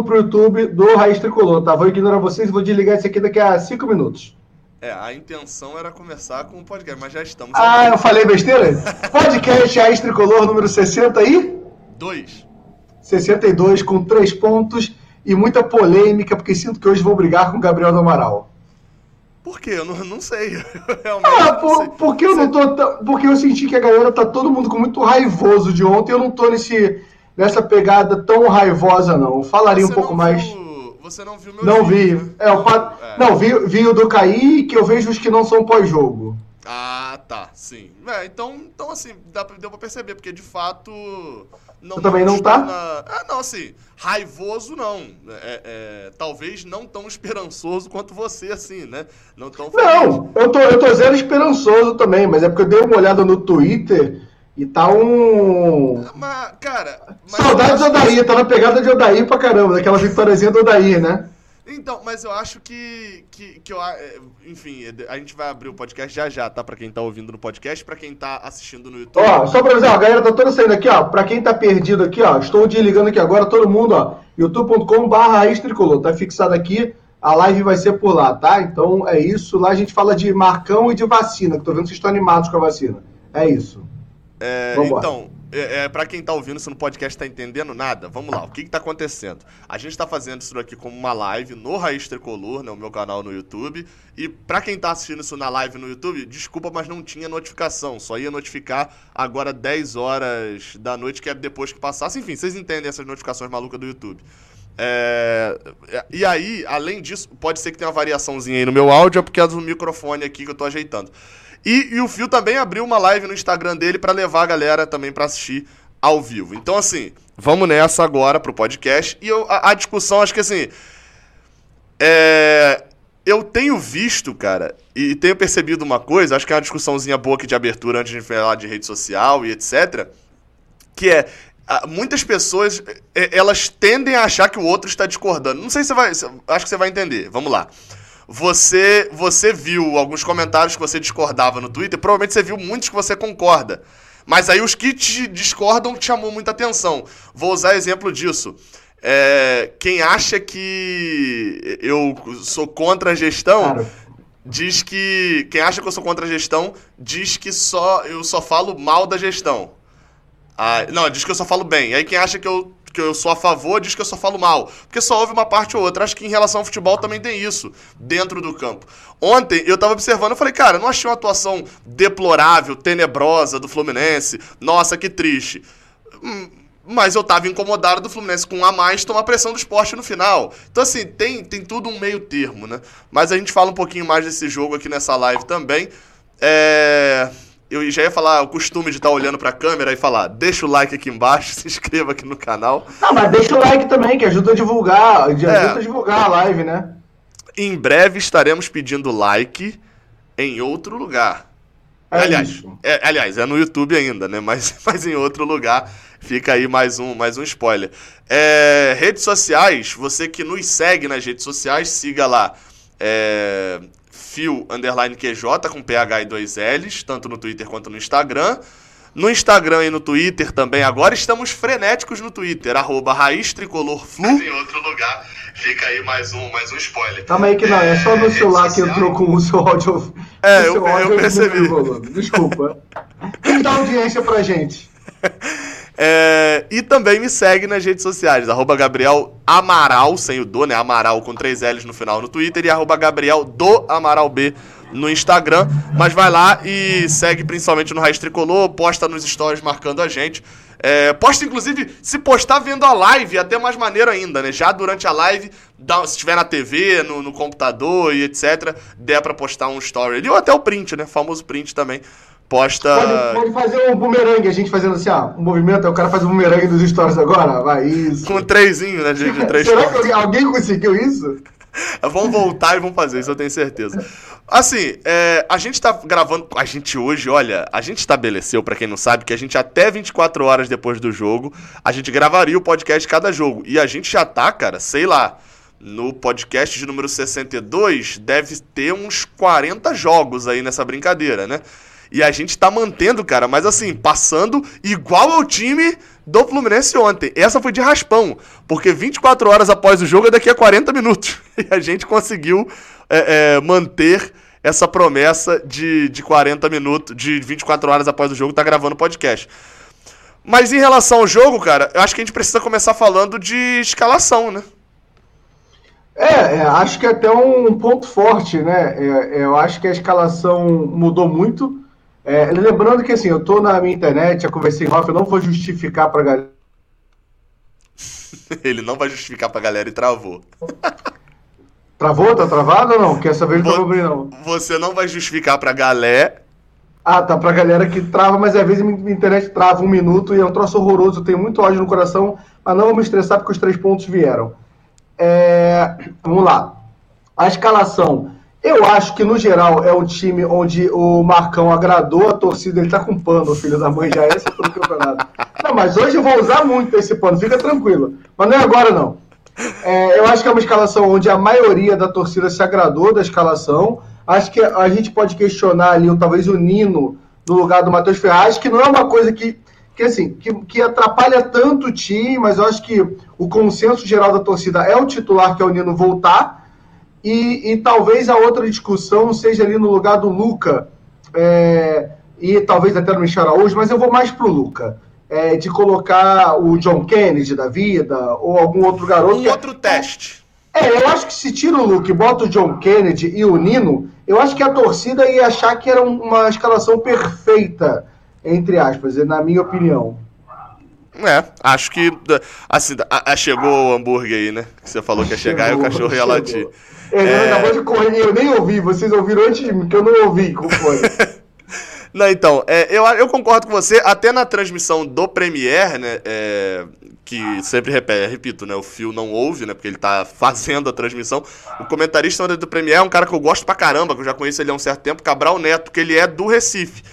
mundo pro YouTube do Raiz Tricolor, tá? Vou ignorar vocês e vou desligar isso aqui daqui a cinco minutos. É, a intenção era começar com o podcast, mas já estamos. Ah, eu falei besteira? podcast Raiz Tricolor número 60 aí? 2. 62 com três pontos e muita polêmica, porque sinto que hoje vou brigar com o Gabriel do Amaral. Por quê? Eu não, não sei. Eu ah, por, sei. porque eu não tô. Porque eu senti que a galera tá todo mundo com muito raivoso de ontem. Eu não tô nesse, nessa pegada tão raivosa, não. Falaria Você um pouco mais. Você não viu meu Não vídeo, vi. Né? É, o é. Não, vi, vi o do Kaique, eu vejo os que não são pós-jogo. Ah, tá, sim. É, então, então, assim, dá, deu pra perceber, porque de fato. Não também não tá? Na... Ah, não, assim, raivoso não. É, é, talvez não tão esperançoso quanto você, assim, né? Não tão feliz. Não, eu tô, eu tô zero esperançoso também, mas é porque eu dei uma olhada no Twitter e tá um. Mas, cara. Mas Saudades do Odair, tá na pegada de Odair pra caramba, daquela vitóriazinha do Odair, né? Então, mas eu acho que, que, que eu, é, enfim, a gente vai abrir o podcast já já, tá? Pra quem tá ouvindo no podcast, pra quem tá assistindo no YouTube. Ó, só pra avisar, a galera tá toda saindo aqui, ó. Pra quem tá perdido aqui, ó, estou desligando aqui agora, todo mundo, ó. youtube.com.br tricolor, tá fixado aqui. A live vai ser por lá, tá? Então é isso. Lá a gente fala de Marcão e de vacina, que tô vendo que vocês estão animados com a vacina. É isso. É, então, é, é, para quem tá ouvindo isso no podcast tá entendendo nada, vamos lá, o que que tá acontecendo? A gente tá fazendo isso aqui como uma live no Raiz Tricolor, né, o meu canal no YouTube, e para quem tá assistindo isso na live no YouTube, desculpa, mas não tinha notificação, só ia notificar agora 10 horas da noite, que é depois que passasse, enfim, vocês entendem essas notificações malucas do YouTube. É... E aí, além disso, pode ser que tenha uma variaçãozinha aí no meu áudio, é porque é do microfone aqui que eu tô ajeitando. E, e o Fio também abriu uma live no Instagram dele para levar a galera também para assistir ao vivo. Então, assim, vamos nessa agora pro podcast. E eu, a, a discussão, acho que assim. É, eu tenho visto, cara, e tenho percebido uma coisa, acho que é uma discussãozinha boa aqui de abertura antes de falar de rede social e etc. Que é. Muitas pessoas, é, elas tendem a achar que o outro está discordando. Não sei se você vai. Acho que você vai entender. Vamos lá você você viu alguns comentários que você discordava no Twitter, provavelmente você viu muitos que você concorda. Mas aí os que te discordam te chamou muita atenção. Vou usar exemplo disso. É, quem acha que eu sou contra a gestão claro. diz que. Quem acha que eu sou contra a gestão diz que só eu só falo mal da gestão. Ah, não, diz que eu só falo bem. Aí quem acha que eu que eu sou a favor diz que eu só falo mal. Porque só houve uma parte ou outra. Acho que em relação ao futebol também tem isso, dentro do campo. Ontem eu tava observando, eu falei, cara, não achei uma atuação deplorável, tenebrosa do Fluminense. Nossa, que triste. Hum, mas eu tava incomodado do Fluminense com um a mais tomar pressão do esporte no final. Então, assim, tem, tem tudo um meio termo, né? Mas a gente fala um pouquinho mais desse jogo aqui nessa live também. É eu já ia falar o costume de estar olhando para a câmera e falar, deixa o like aqui embaixo, se inscreva aqui no canal. Não, mas deixa o like também, que ajuda a divulgar, ajuda é. a divulgar a live, né? Em breve estaremos pedindo like em outro lugar. É aliás, é, aliás, é no YouTube ainda, né? Mas, mas em outro lugar. Fica aí mais um, mais um spoiler. É, redes sociais, você que nos segue nas redes sociais, siga lá. É, fio underline QJ com PH e dois L's, tanto no Twitter quanto no Instagram. No Instagram e no Twitter também. Agora estamos frenéticos no Twitter, arroba Raiz Tricolor Flu. Mas em outro lugar, fica aí mais um, mais um spoiler. Calma aí que não, é só no é, celular que entrou com o seu áudio. É, eu, eu percebi. Desculpa. Quem dá audiência pra gente? É, e também me segue nas redes sociais, arroba Gabriel Amaral, sem o do, né? Amaral com três L's no final no Twitter e arroba Gabriel do Amaral B no Instagram. Mas vai lá e segue principalmente no Raiz Tricolor, posta nos stories marcando a gente. É, posta, inclusive, se postar vendo a live, até mais maneiro ainda, né? Já durante a live, dá, se estiver na TV, no, no computador e etc., der pra postar um story ali, ou até o print, né? Famoso print também posta. Pode, pode, fazer um bumerangue, a gente fazendo assim, ó, um movimento, aí o cara faz um bumerangue dos stories agora, vai, isso. Com trezinho, né, de, de três Será que alguém conseguiu isso? vamos voltar e vamos fazer, isso eu tenho certeza. Assim, é, a gente tá gravando. A gente hoje, olha, a gente estabeleceu, para quem não sabe, que a gente até 24 horas depois do jogo, a gente gravaria o podcast de cada jogo. E a gente já tá, cara, sei lá. No podcast de número 62, deve ter uns 40 jogos aí nessa brincadeira, né? E a gente tá mantendo, cara, mas assim, passando igual ao time do Fluminense ontem. Essa foi de raspão, porque 24 horas após o jogo é daqui a 40 minutos. E a gente conseguiu é, é, manter essa promessa de, de 40 minutos, de 24 horas após o jogo, tá gravando podcast. Mas em relação ao jogo, cara, eu acho que a gente precisa começar falando de escalação, né? É, é acho que é até um ponto forte, né? É, é eu acho que a escalação mudou muito. É, lembrando que assim, eu tô na minha internet, eu conversei off, eu não vou justificar pra galera. Ele não vai justificar pra galera e travou. Travou? Tá travado ou não? Quer saber de não? Você não vai justificar pra galera ah, tá. Pra galera que trava, mas às vezes minha internet trava um minuto e é um troço horroroso. Eu tenho muito ódio no coração, mas não vou me estressar porque os três pontos vieram. É... Vamos lá. A escalação. Eu acho que, no geral, é um time onde o Marcão agradou a torcida. Ele tá com pano, filho da mãe, já é esse todo campeonato. Não, mas hoje eu vou usar muito esse pano, fica tranquilo. Mas não é agora, não. É, eu acho que é uma escalação onde a maioria da torcida se agradou da escalação. Acho que a gente pode questionar ali, talvez o Nino no lugar do Matheus Ferraz, que não é uma coisa que, que assim, que, que atrapalha tanto o time, mas eu acho que o consenso geral da torcida é o titular, que é o Nino, voltar. E, e talvez a outra discussão seja ali no lugar do Luca, é, e talvez até no Michel Araújo, mas eu vou mais pro Luca. É, de colocar o John Kennedy da vida, ou algum outro garoto. Um é outro teste. É, eu acho que se tira o Luke, bota o John Kennedy e o Nino, eu acho que a torcida ia achar que era uma escalação perfeita, entre aspas, na minha opinião. É, acho que assim, a, a, chegou o hambúrguer aí, né? Que você falou que ia chegar chegou, e o cachorro ia latir. Ele é... acabou de correr, eu nem ouvi, vocês ouviram antes de mim, que eu não ouvi, como foi? Não, então, é, eu, eu concordo com você, até na transmissão do Premiere, né, é, que sempre repete, repito, né, o Fio não ouve, né, porque ele tá fazendo a transmissão, o comentarista do Premiere é um cara que eu gosto pra caramba, que eu já conheço ele há um certo tempo, Cabral Neto, que ele é do Recife.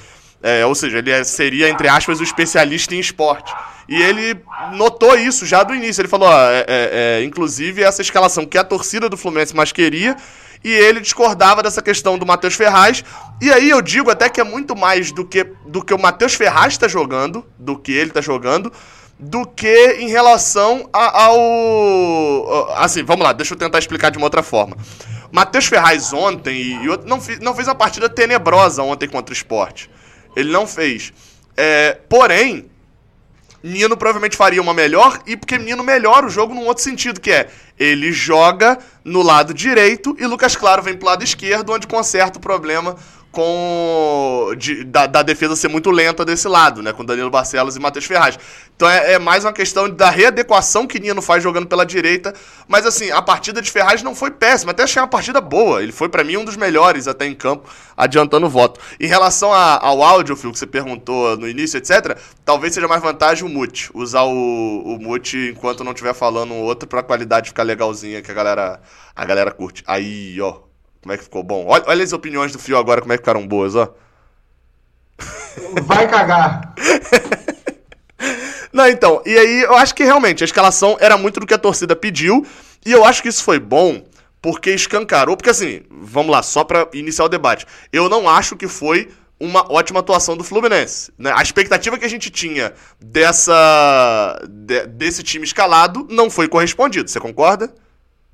É, ou seja, ele é, seria, entre aspas, o especialista em esporte. E ele notou isso já do início. Ele falou, ó, é, é, é inclusive, essa escalação que a torcida do Fluminense mais queria e ele discordava dessa questão do Matheus Ferraz. E aí eu digo até que é muito mais do que, do que o Matheus Ferraz está jogando, do que ele está jogando, do que em relação a, ao. Assim, vamos lá, deixa eu tentar explicar de uma outra forma. Matheus Ferraz ontem e, e não, não fez uma partida tenebrosa ontem contra o esporte. Ele não fez. É, porém, Nino provavelmente faria uma melhor, e porque Nino melhora o jogo num outro sentido, que é ele joga no lado direito e Lucas Claro vem pro lado esquerdo, onde conserta o problema com de, da, da, defesa ser muito lenta desse lado, né? Com Danilo Barcelos e Matheus Ferraz. Então é, é, mais uma questão da readequação que Nino faz jogando pela direita. Mas assim, a partida de Ferraz não foi péssima, até achei uma partida boa. Ele foi para mim um dos melhores até em campo, adiantando o voto. Em relação a, ao áudio, Phil, que você perguntou no início, etc., talvez seja mais vantagem o mute. Usar o, o mute enquanto não estiver falando outro pra qualidade ficar legalzinha que a galera, a galera curte. Aí, ó, como é que ficou bom? Olha, olha as opiniões do Fio agora, como é que ficaram boas, ó. Vai cagar. Não, então, e aí eu acho que realmente a escalação era muito do que a torcida pediu, e eu acho que isso foi bom porque escancarou, porque assim, vamos lá, só para iniciar o debate. Eu não acho que foi uma ótima atuação do Fluminense. Né? A expectativa que a gente tinha dessa de, desse time escalado não foi correspondido, você concorda?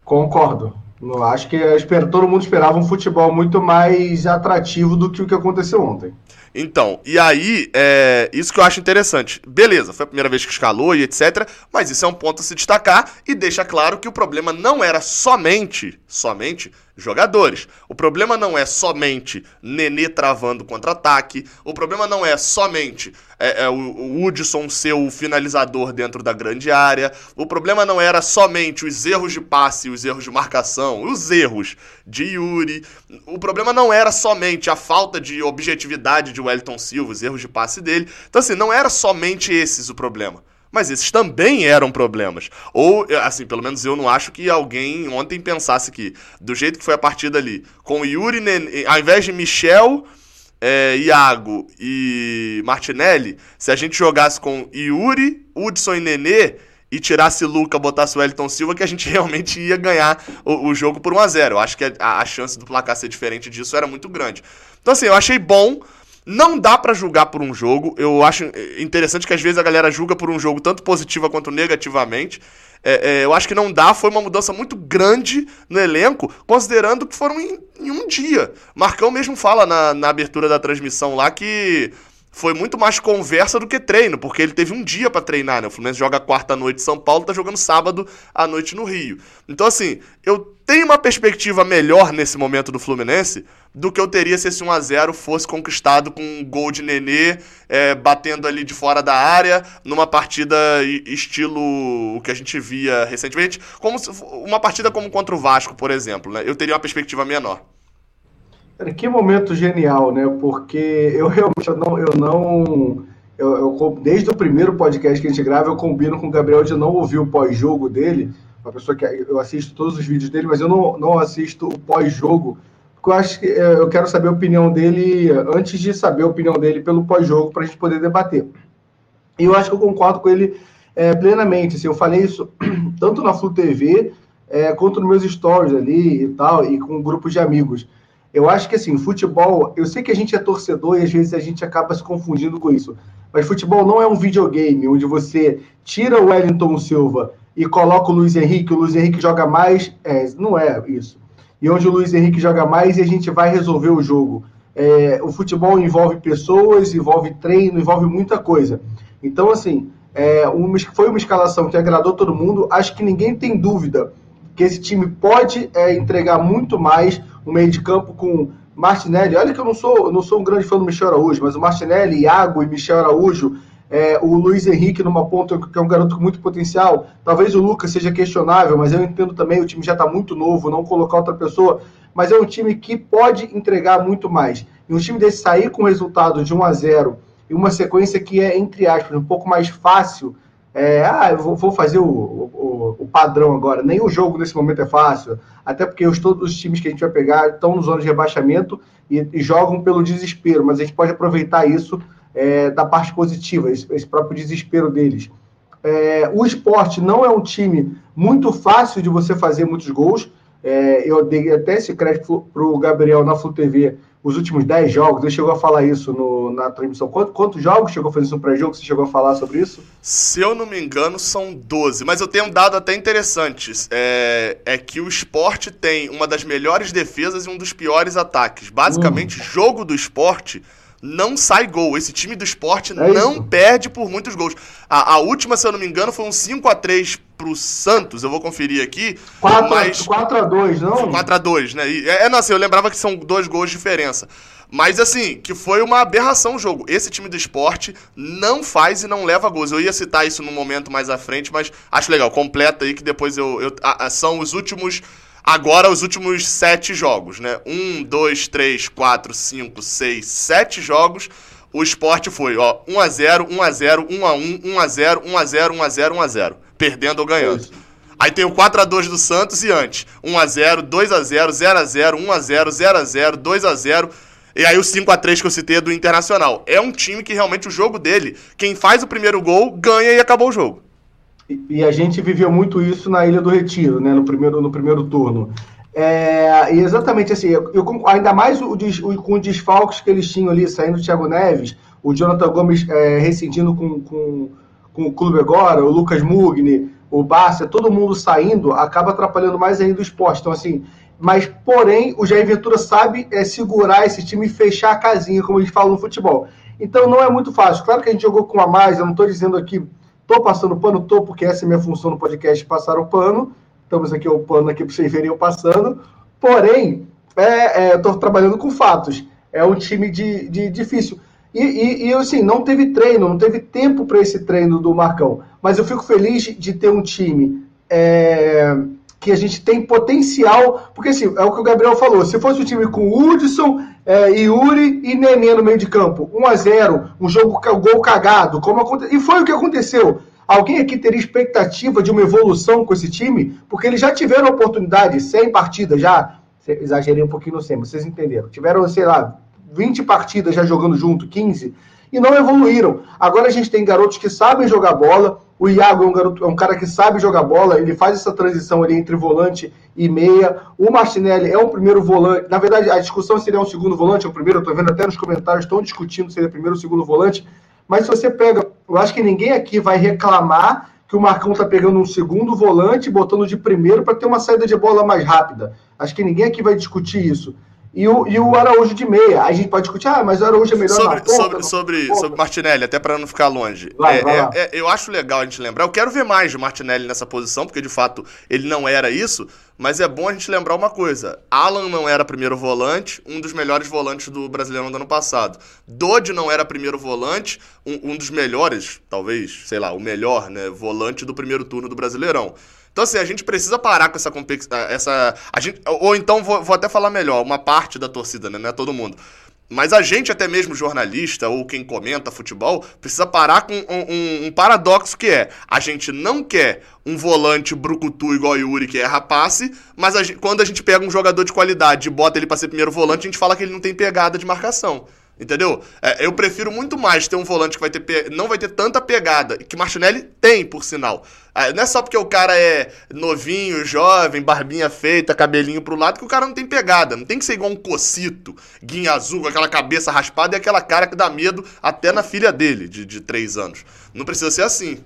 Concordo. Não acho que espero, todo mundo esperava um futebol muito mais atrativo do que o que aconteceu ontem. Então, e aí, é, isso que eu acho interessante. Beleza, foi a primeira vez que escalou e etc. Mas isso é um ponto a se destacar e deixa claro que o problema não era somente, somente jogadores. O problema não é somente Nenê travando contra-ataque. O problema não é somente é, é, o, Hudson ser o finalizador dentro da grande área. O problema não era somente os erros de passe, os erros de marcação, os erros de Yuri. O problema não era somente a falta de objetividade de Wellington Silva, os erros de passe dele. Então, assim, não era somente esses o problema mas esses também eram problemas. Ou, assim, pelo menos eu não acho que alguém ontem pensasse que, do jeito que foi a partida ali, com Yuri, Nenê, ao invés de Michel, é, Iago e Martinelli, se a gente jogasse com Yuri, Hudson e Nenê, e tirasse Luca, botasse o Wellington Silva, que a gente realmente ia ganhar o, o jogo por 1 a 0 Eu acho que a, a, chance do placar ser diferente disso era muito grande. Então, assim, eu achei bom Não dá para julgar por um jogo. Eu acho interessante que às vezes a galera julga por um jogo tanto positiva quanto negativamente. É, é, eu acho que não dá. Foi uma mudança muito grande no elenco, considerando que foram em, em um dia. Marcão mesmo fala na, na abertura da transmissão lá que foi muito mais conversa do que treino, porque ele teve um dia para treinar, né? O Fluminense joga quarta noite em São Paulo, tá jogando sábado à noite no Rio. Então, assim, eu tenho uma perspectiva melhor nesse momento do Fluminense do que eu teria se esse 1x0 fosse conquistado com um gol de Nenê é, batendo ali de fora da área, numa partida estilo o que a gente via recentemente, como uma partida como contra o Vasco, por exemplo, né? Eu teria uma perspectiva menor. Que momento genial, né? Porque eu realmente eu não. Eu não eu, eu, desde o primeiro podcast que a gente grava, eu combino com o Gabriel de não ouvir o pós-jogo dele. Uma pessoa que eu assisto todos os vídeos dele, mas eu não, não assisto o pós-jogo, porque eu acho que é, eu quero saber a opinião dele antes de saber a opinião dele pelo pós-jogo para a gente poder debater. E eu acho que eu concordo com ele é, plenamente. Assim, eu falei isso tanto na Flu TV é, quanto nos meus stories ali e tal, e com grupos de amigos. Eu acho que assim, futebol, eu sei que a gente é torcedor e às vezes a gente acaba se confundindo com isso. Mas futebol não é um videogame onde você tira o Wellington Silva e coloca o Luiz Henrique, o Luiz Henrique joga mais. É, não é isso. E onde o Luiz Henrique joga mais e a gente vai resolver o jogo. É, o futebol envolve pessoas, envolve treino, envolve muita coisa. Então, assim, é, uma, foi uma escalação que agradou todo mundo. Acho que ninguém tem dúvida que esse time pode é, entregar muito mais um meio de campo com Martinelli. Olha que eu não sou, não sou um grande fã do Michel Araújo, mas o Martinelli, Iago e Michel Araújo, é, o Luiz Henrique numa ponta que é um garoto com muito potencial. Talvez o Lucas seja questionável, mas eu entendo também, o time já está muito novo, não colocar outra pessoa. Mas é um time que pode entregar muito mais. E um time desse sair com resultado de 1 a 0 e uma sequência que é, entre aspas, um pouco mais fácil é, ah, eu vou, fazer o, o, o, padrão agora. Nem o jogo nesse momento é fácil, até porque os, todos os times que a gente vai pegar estão nos anos de rebaixamento e, e, jogam pelo desespero, mas a gente pode aproveitar isso é, da parte positiva, esse, esse próprio desespero deles. É, o esporte não é um time muito fácil de você fazer muitos gols. É, eu dei até esse crédito para o Gabriel na Flu TV os últimos 10 jogos, ele chegou a falar isso no, na transmissão. Quantos, quantos jogos chegou a fazer isso no pré-jogo? Você chegou a falar sobre isso? Se eu não me engano, são 12. Mas eu tenho um dado até interessante. É, é que o esporte tem uma das melhores defesas e um dos piores ataques. Basicamente, hum. jogo do esporte não sai gol. Esse time do esporte é não isso. perde por muitos gols. A, a, última, se eu não me engano, foi um 5 a 3 pro Santos. Eu vou conferir aqui. 4, mas... 4 a 2 não? 4 a 2 né? E, é, é, nossa, eu lembrava que são dois gols de diferença. Mas assim, que foi uma aberração o jogo. Esse time do esporte não faz e não leva gols. Eu ia citar isso num momento mais à frente, mas acho legal. Completa aí que depois eu. eu a, a, são os últimos Agora, os últimos sete jogos, né? Um, dois, três, quatro, cinco, seis, sete jogos. O esporte foi, ó, 1x0, 1x0, 1x1, 1x0, 1x0, 1x0, 1x0. Perdendo ou ganhando. Aí tem o 4x2 do Santos e antes. 1x0, 2x0, 0x0, 1x0, 0x0, 2x0. E aí o 5x3 que eu citei é do Internacional. É um time que realmente o jogo dele, quem faz o primeiro gol, ganha e acabou o jogo. E, a gente viveu muito isso na Ilha do Retiro, né, no primeiro, no primeiro turno. É, e exatamente assim, eu, eu ainda mais o, o, com os desfalques que eles tinham ali, saindo o Thiago Neves, o Jonathan Gomes é, rescindindo com, com, com, o clube agora, o Lucas Mugni, o Barça, todo mundo saindo, acaba atrapalhando mais ainda o esporte. Então, assim, mas porém, o Jair Ventura sabe é, segurar esse time e fechar a casinha, como a gente fala no futebol. Então não é muito fácil. Claro que a gente jogou com a mais, eu não estou dizendo aqui Tô passando pano? Tô, porque essa é a minha função no podcast, passar o pano. Estamos aqui o pano aqui para vocês verem eu passando. Porém, é, é, eu estou trabalhando com fatos. É um time de, de difícil. E, e, e, assim, não teve treino, não teve tempo para esse treino do Marcão. Mas eu fico feliz de ter um time é, que a gente tem potencial. Porque assim, é o que o Gabriel falou: se fosse um time com Hudson, é, Yuri e Nenê no meio de campo. 1 a 0 um jogo gol cagado. Como aconte... E foi o que aconteceu. Alguém aqui teria expectativa de uma evolução com esse time? Porque eles já tiveram oportunidade, 100 partidas já. Exagerei um pouquinho no 100, vocês entenderam. Tiveram, sei lá, 20 partidas já jogando junto, 15, e não evoluíram. Agora a gente tem garotos que sabem jogar bola. O Iago é um, garoto, é um cara que sabe jogar bola, ele faz essa transição ali entre volante e meia. O Martinelli é um primeiro volante. Na verdade, a discussão se ele é um segundo volante ou um primeiro, eu tô vendo até nos comentários, estão discutindo se ele é primeiro ou segundo volante. Mas se você pega, eu acho que ninguém aqui vai reclamar que o Marcão tá pegando um segundo volante, botando de primeiro para ter uma saída de bola mais rápida. Acho que ninguém aqui vai discutir isso e o, e o Araújo de meia. Aí a gente pode discutir, ah, mas o Araújo é melhor sobre, na ponta, sobre, sobre, ponta. sobre Martinelli, até para não ficar longe. Vai, é, vai é, é, eu acho legal a gente lembrar. Eu quero ver mais de Martinelli nessa posição, porque de fato ele não era isso. Mas é bom a gente lembrar uma coisa: Alan não era primeiro volante, um dos melhores volantes do Brasileirão do ano passado. Dodge não era primeiro volante, um, um dos melhores, talvez, sei lá, o melhor, né, volante do primeiro turno do Brasileirão. Então, assim, a gente precisa parar com essa essa a gente Ou então, vou, vou até falar melhor, uma parte da torcida, né? Não é todo mundo. Mas a gente, até mesmo jornalista ou quem comenta futebol, precisa parar com um, um, um, paradoxo que é: a gente não quer um volante brucutu igual Yuri, que erra passe, mas a gente, quando a gente pega um jogador de qualidade e bota ele para ser primeiro volante, a gente fala que ele não tem pegada de marcação. Entendeu? É, eu prefiro muito mais ter um volante que vai ter não vai ter tanta pegada, que Martinelli tem, por sinal. É, não é só porque o cara é novinho, jovem, barbinha feita, cabelinho pro lado, que o cara não tem pegada. Não tem que ser igual um cocito, guinha azul, com aquela cabeça raspada e aquela cara que dá medo até na filha dele, de, de três anos. Não precisa ser assim.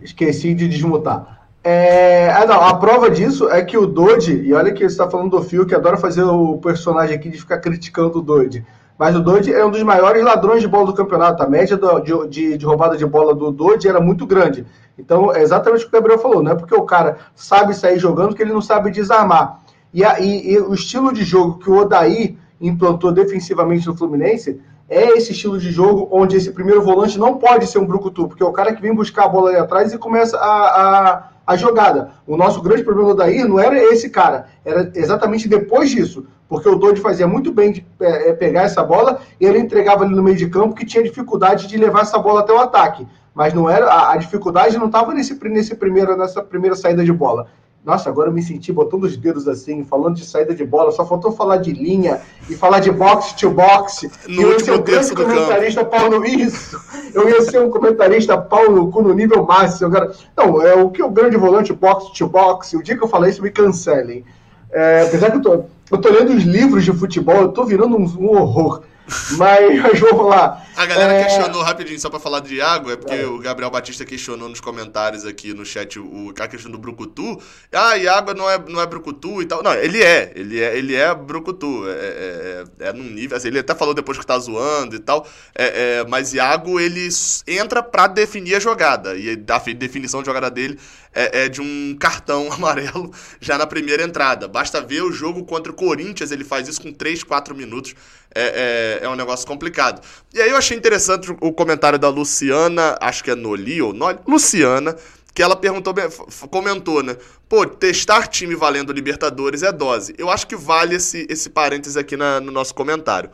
Esqueci de desmutar. É, ah, não, a prova disso é que o Dodge, e olha que você está falando do Fio, que adora fazer o personagem aqui de ficar criticando o Dodge. Mas o Dodge é um dos maiores ladrões de bola do campeonato. A média do, de, de, de, roubada de bola do Dodge era muito grande. Então, é exatamente o que o Gabriel falou. Não é porque o cara sabe sair jogando que ele não sabe desarmar. E, a, e, e o estilo de jogo que o Odaí implantou defensivamente no Fluminense é esse estilo de jogo onde esse primeiro volante não pode ser um brucutu, porque é o cara que vem buscar a bola ali atrás e começa a, a a jogada. O nosso grande problema Daí não era esse cara, era exatamente depois disso, porque o Dodge fazia muito bem de é, é, pegar essa bola e ele entregava ali no meio de campo que tinha dificuldade de levar essa bola até o ataque. Mas não era a, a dificuldade não estava nesse, nesse primeiro, nessa primeira saída de bola. Nossa, agora eu me senti botando os dedos assim, falando de saída de bola. Só faltou falar de linha e falar de box to box. No eu ia ser um grande comentarista Paulo isso. Eu ia ser um comentarista Paulo no nível máximo. Agora, não, é o que o grande volante box to box. O dia que eu falei isso me cancelem. É, apesar que eu tô, eu tô lendo os livros de futebol, eu tô virando um, um horror. Mas, mas vamos lá. A galera é... questionou rapidinho, só pra falar de Iago, é porque é. o Gabriel Batista questionou nos comentários aqui no chat o, a questão do Brucutu. Ah, Iago não é, não é Brucutu e tal. Não, ele é, ele é, ele é Brucutu. É, é, é, é num nível. Assim, ele até falou depois que tá zoando e tal. É, é, mas Iago, ele entra pra definir a jogada. E a definição de jogada dele é, é, de um cartão amarelo já na primeira entrada. Basta ver o jogo contra o Corinthians, ele faz isso com 3, 4 minutos. É, é, é, um negócio complicado. E aí eu achei interessante o comentário da Luciana, acho que é Noli ou Noli, Luciana, que ela perguntou, comentou, né? Pô, testar time valendo Libertadores é dose. Eu acho que vale esse, esse parênteses aqui na, no nosso comentário.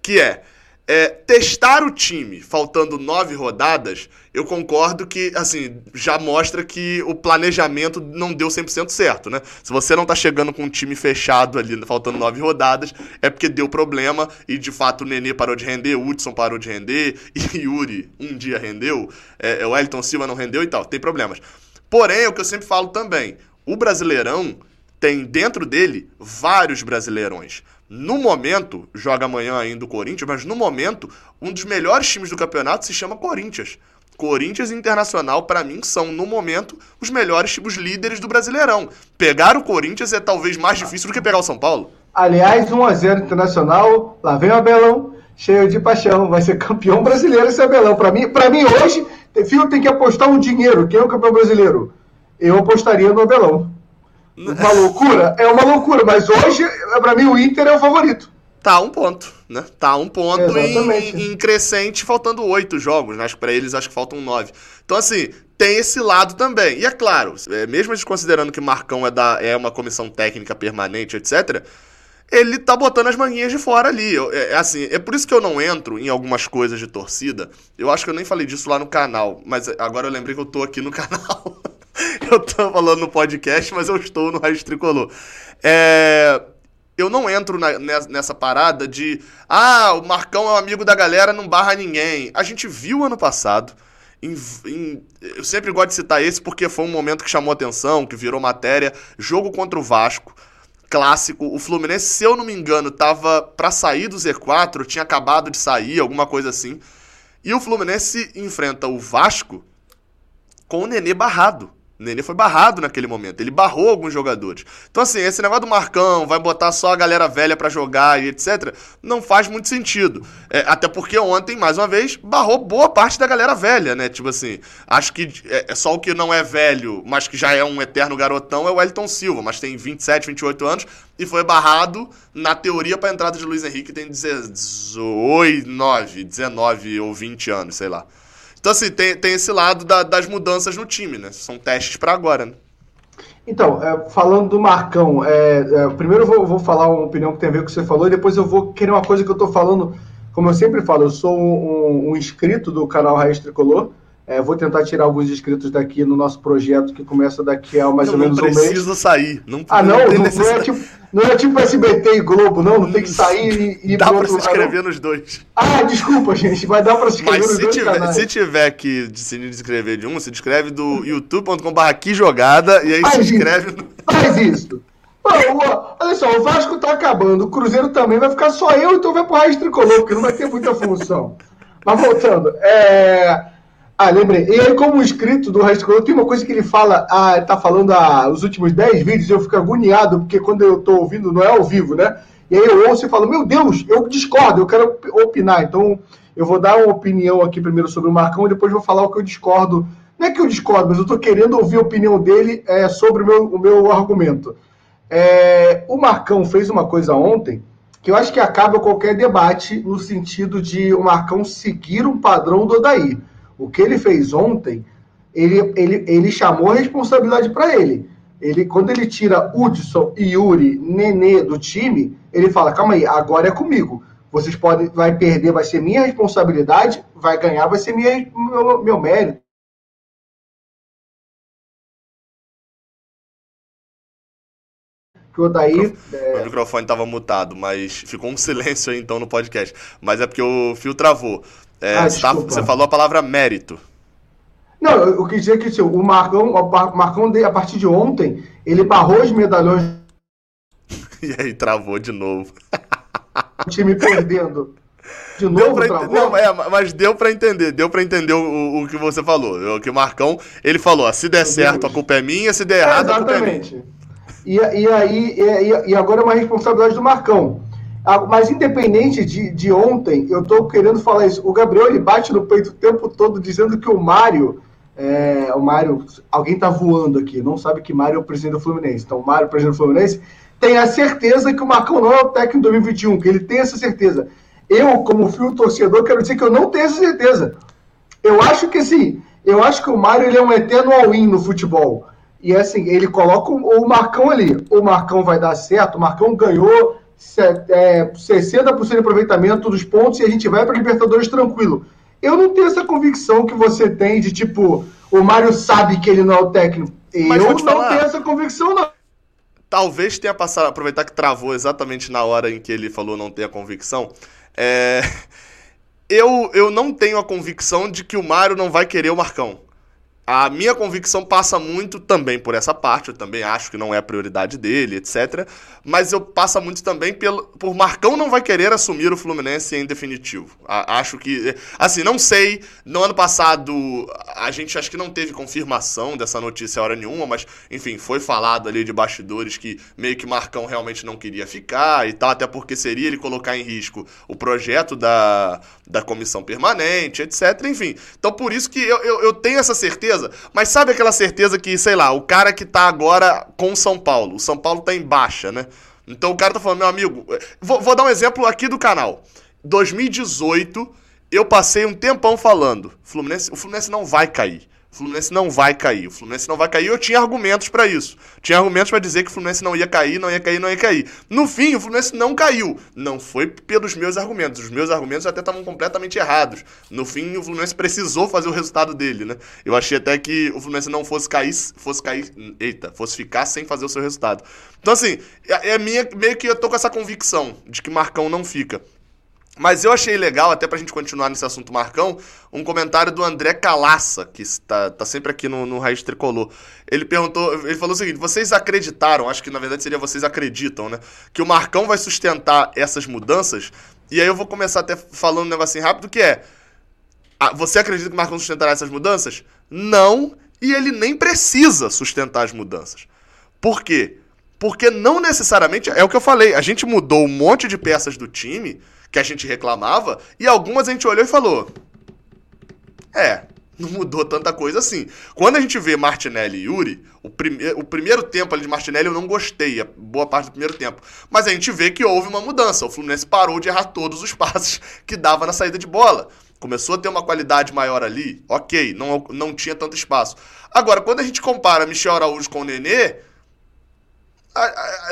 Que é, é, testar o time faltando nove rodadas, eu concordo que, assim, já mostra que o planejamento não deu 100% certo, né? Se você não tá chegando com um time fechado ali, faltando nove rodadas, é porque deu problema e, de fato, o Nenê parou de render, o Hudson parou de render, e Yuri um dia rendeu, é, o Elton Silva não rendeu e tal, tem problemas. Porém, é o que eu sempre falo também, o Brasileirão tem dentro dele vários brasileirões. No momento, joga amanhã ainda o Corinthians, mas no momento, um dos melhores times do campeonato se chama Corinthians. Corinthians e Internacional, para mim, são, no momento, os melhores times líderes do Brasileirão. Pegar o Corinthians é talvez mais difícil do que pegar o São Paulo. Aliás, 1x0 Internacional, lá vem o Abelão, cheio de paixão, vai ser campeão brasileiro esse Abelão. Para mim, pra mim, hoje, filho tem que apostar um dinheiro. Quem é o campeão brasileiro? Eu apostaria no Abelão. Uma loucura? É uma loucura, mas hoje, para mim, o Inter é o favorito. Tá um ponto, né? Tá um ponto em, em, crescente, faltando oito jogos, né? Acho que pra eles acho que faltam nove. Então, assim, tem esse lado também. E é claro, é, mesmo considerando que Marcão é, da, é uma comissão técnica permanente, etc., ele tá botando as manguinhas de fora ali. É, é, assim, é por isso que eu não entro em algumas coisas de torcida. Eu acho que eu nem falei disso lá no canal, mas agora eu lembrei que eu tô aqui no canal. eu tô falando no podcast, mas eu estou no Rádio Tricolor. É, eu não entro na, nessa parada de ah, o Marcão é um amigo da galera, não barra ninguém. A gente viu ano passado em, em, eu sempre gosto de citar esse porque foi um momento que chamou atenção, que virou matéria. Jogo contra o Vasco, clássico. O Fluminense, se eu não me engano, tava para sair do Z4, tinha acabado de sair, alguma coisa assim. E o Fluminense enfrenta o Vasco com o Nenê barrado. Nenê foi barrado naquele momento, ele barrou alguns jogadores. Então, assim, esse negócio do Marcão, vai botar só a galera velha para jogar e etc., não faz muito sentido. É, até porque ontem, mais uma vez, barrou boa parte da galera velha, né? Tipo assim, acho que é, é só o que não é velho, mas que já é um eterno garotão, é o Elton Silva, mas tem 27, 28 anos e foi barrado, na teoria, para a entrada de Luiz Henrique, tem 18, 9, 19 ou 20 anos, sei lá. Então, assim, tem, tem esse lado da, das mudanças no time, né? São testes para agora, né? Então, é, falando do Marcão, é, é, primeiro eu vou, vou, falar uma opinião que tem a ver com o que você falou, e depois eu vou querer uma coisa que eu estou falando, como eu sempre falo, eu sou um, um, um inscrito do canal Raiz Tricolor, é, vou tentar tirar alguns inscritos daqui no nosso projeto que começa daqui a mais não, ou menos um mês. Não precisa sair. Não, ah, não? Não, não, é tipo, não é tipo SBT e Globo, não. Não tem que sair e ir Dá pra se inscrever nos dois. Ah, desculpa, gente. Vai dar pra se inscrever Mas nos se dois tiver, canais. se tiver que se inscrever de um, se inscreve do youtube.com.br que jogada e aí Faz se inscreve. Isso. No... Faz isso. olha só, o Vasco tá acabando, o Cruzeiro também, vai ficar só eu, então vai pro Raiz Tricolor, porque não vai ter muita função. Mas voltando, é... Ah, lembrei. E aí, como inscrito do Color, tem uma coisa que ele fala, ah, tá falando ah, os últimos 10 vídeos, eu fico agoniado, porque quando eu tô ouvindo, não é ao vivo, né? E aí eu ouço e falo, meu Deus, eu discordo, eu quero opinar. Então, eu vou dar uma opinião aqui primeiro sobre o Marcão e depois vou falar o que eu discordo. Não é que eu discordo, mas eu tô querendo ouvir a opinião dele é, sobre o meu, o meu argumento. É, o Marcão fez uma coisa ontem que eu acho que acaba qualquer debate no sentido de o Marcão seguir um padrão do Odair. O que ele fez ontem, ele, ele, ele chamou a responsabilidade para ele. Ele, quando ele tira Hudson, Yuri, Nenê do time, ele fala: calma aí, agora é comigo. Vocês podem, vai perder, vai ser minha responsabilidade, vai ganhar, vai ser minha, meu, meu mérito. que o Odair. É... O microfone estava mutado, mas ficou um silêncio aí então no podcast. Mas é porque o fio travou. É, ah, você, tá, você, falou a palavra mérito. Não, eu, quis dizer que assim, o Marcão, o Marcão, a partir de ontem, ele barrou os medalhões. e aí travou de novo. o time perdendo. De novo, pra, não, é, mas deu para entender, deu para entender o, o, que você falou. O que o Marcão, ele falou, se der Meu certo Deus. a culpa é minha, se der errado é, a culpa é minha. E, e aí, e, e agora é uma responsabilidade do Marcão. Mas independente de, de ontem, eu estou querendo falar isso. O Gabriel ele bate no peito o tempo todo dizendo que o Mário. É, o Mário. Alguém está voando aqui, não sabe que Mário é o presidente do Fluminense. Então, o Mário, o presidente do Fluminense, tem a certeza que o Marcão não é o técnico em 2021, que ele tem essa certeza. Eu, como fio torcedor, quero dizer que eu não tenho essa certeza. Eu acho que assim, eu acho que o Mário ele é um eterno all-in no futebol. E assim, ele coloca o Marcão ali. O Marcão vai dar certo, o Marcão ganhou é, 60% de aproveitamento dos pontos e a gente vai para Libertadores tranquilo. Eu não tenho essa convicção que você tem de tipo, o Mário sabe que ele não é o técnico. Mas eu não falar, tenho essa convicção, não. Talvez tenha passado, aproveitar que travou exatamente na hora em que ele falou não ter a convicção. É, eu, eu não tenho a convicção de que o Mário não vai querer o Marcão. A minha convicção passa muito também por essa parte, eu também acho que não é a prioridade dele, etc. Mas eu passa muito também pelo, por Marcão não vai querer assumir o Fluminense em definitivo. A, acho que. Assim, não sei. No ano passado, a gente acho que não teve confirmação dessa notícia a hora nenhuma, mas, enfim, foi falado ali de bastidores que meio que Marcão realmente não queria ficar e tal, até porque seria ele colocar em risco o projeto da, da comissão permanente, etc. Enfim. Então, por isso que eu, eu, eu tenho essa certeza certeza, mas sabe aquela certeza que, sei lá, o cara que tá agora com São Paulo, o São Paulo tá em baixa, né? Então o cara tá falando, meu amigo, vou, vou dar um exemplo aqui do canal. 2018, eu passei um tempão falando, Fluminense, o Fluminense não vai cair. Fluminense não vai cair. O Fluminense não vai cair. Eu tinha argumentos para isso. Tinha argumentos para dizer que o Fluminense não ia cair, não ia cair, não ia cair. No fim, o Fluminense não caiu. Não foi pelos meus argumentos. Os meus argumentos até estavam completamente errados. No fim, o Fluminense precisou fazer o resultado dele, né? Eu achei até que o Fluminense não fosse cair, fosse cair, eita, fosse ficar sem fazer o seu resultado. Então assim, é, é minha meio que eu tô com essa convicção de que Marcão não fica. Mas eu achei legal, até pra gente continuar nesse assunto Marcão, um comentário do André Calaça, que está, tá sempre aqui no, no Raiz Tricolor. Ele perguntou, ele falou o seguinte: vocês acreditaram, acho que na verdade seria vocês acreditam, né? Que o Marcão vai sustentar essas mudanças? E aí eu vou começar até falando um negocinho rápido que é. Você acredita que o Marcão sustentará essas mudanças? Não, e ele nem precisa sustentar as mudanças. Por quê? Porque não necessariamente. É o que eu falei, a gente mudou um monte de peças do time que a gente reclamava, e algumas a gente olhou e falou: É, não mudou tanta coisa assim. Quando a gente vê Martinelli e Yuri, o, prime o primeiro tempo ali de Martinelli eu não gostei, a boa parte do primeiro tempo. Mas a gente vê que houve uma mudança. O Fluminense parou de errar todos os passes que dava na saída de bola. Começou a ter uma qualidade maior ali, ok, não, não tinha tanto espaço. Agora, quando a gente compara Michel Araújo com o Nenê,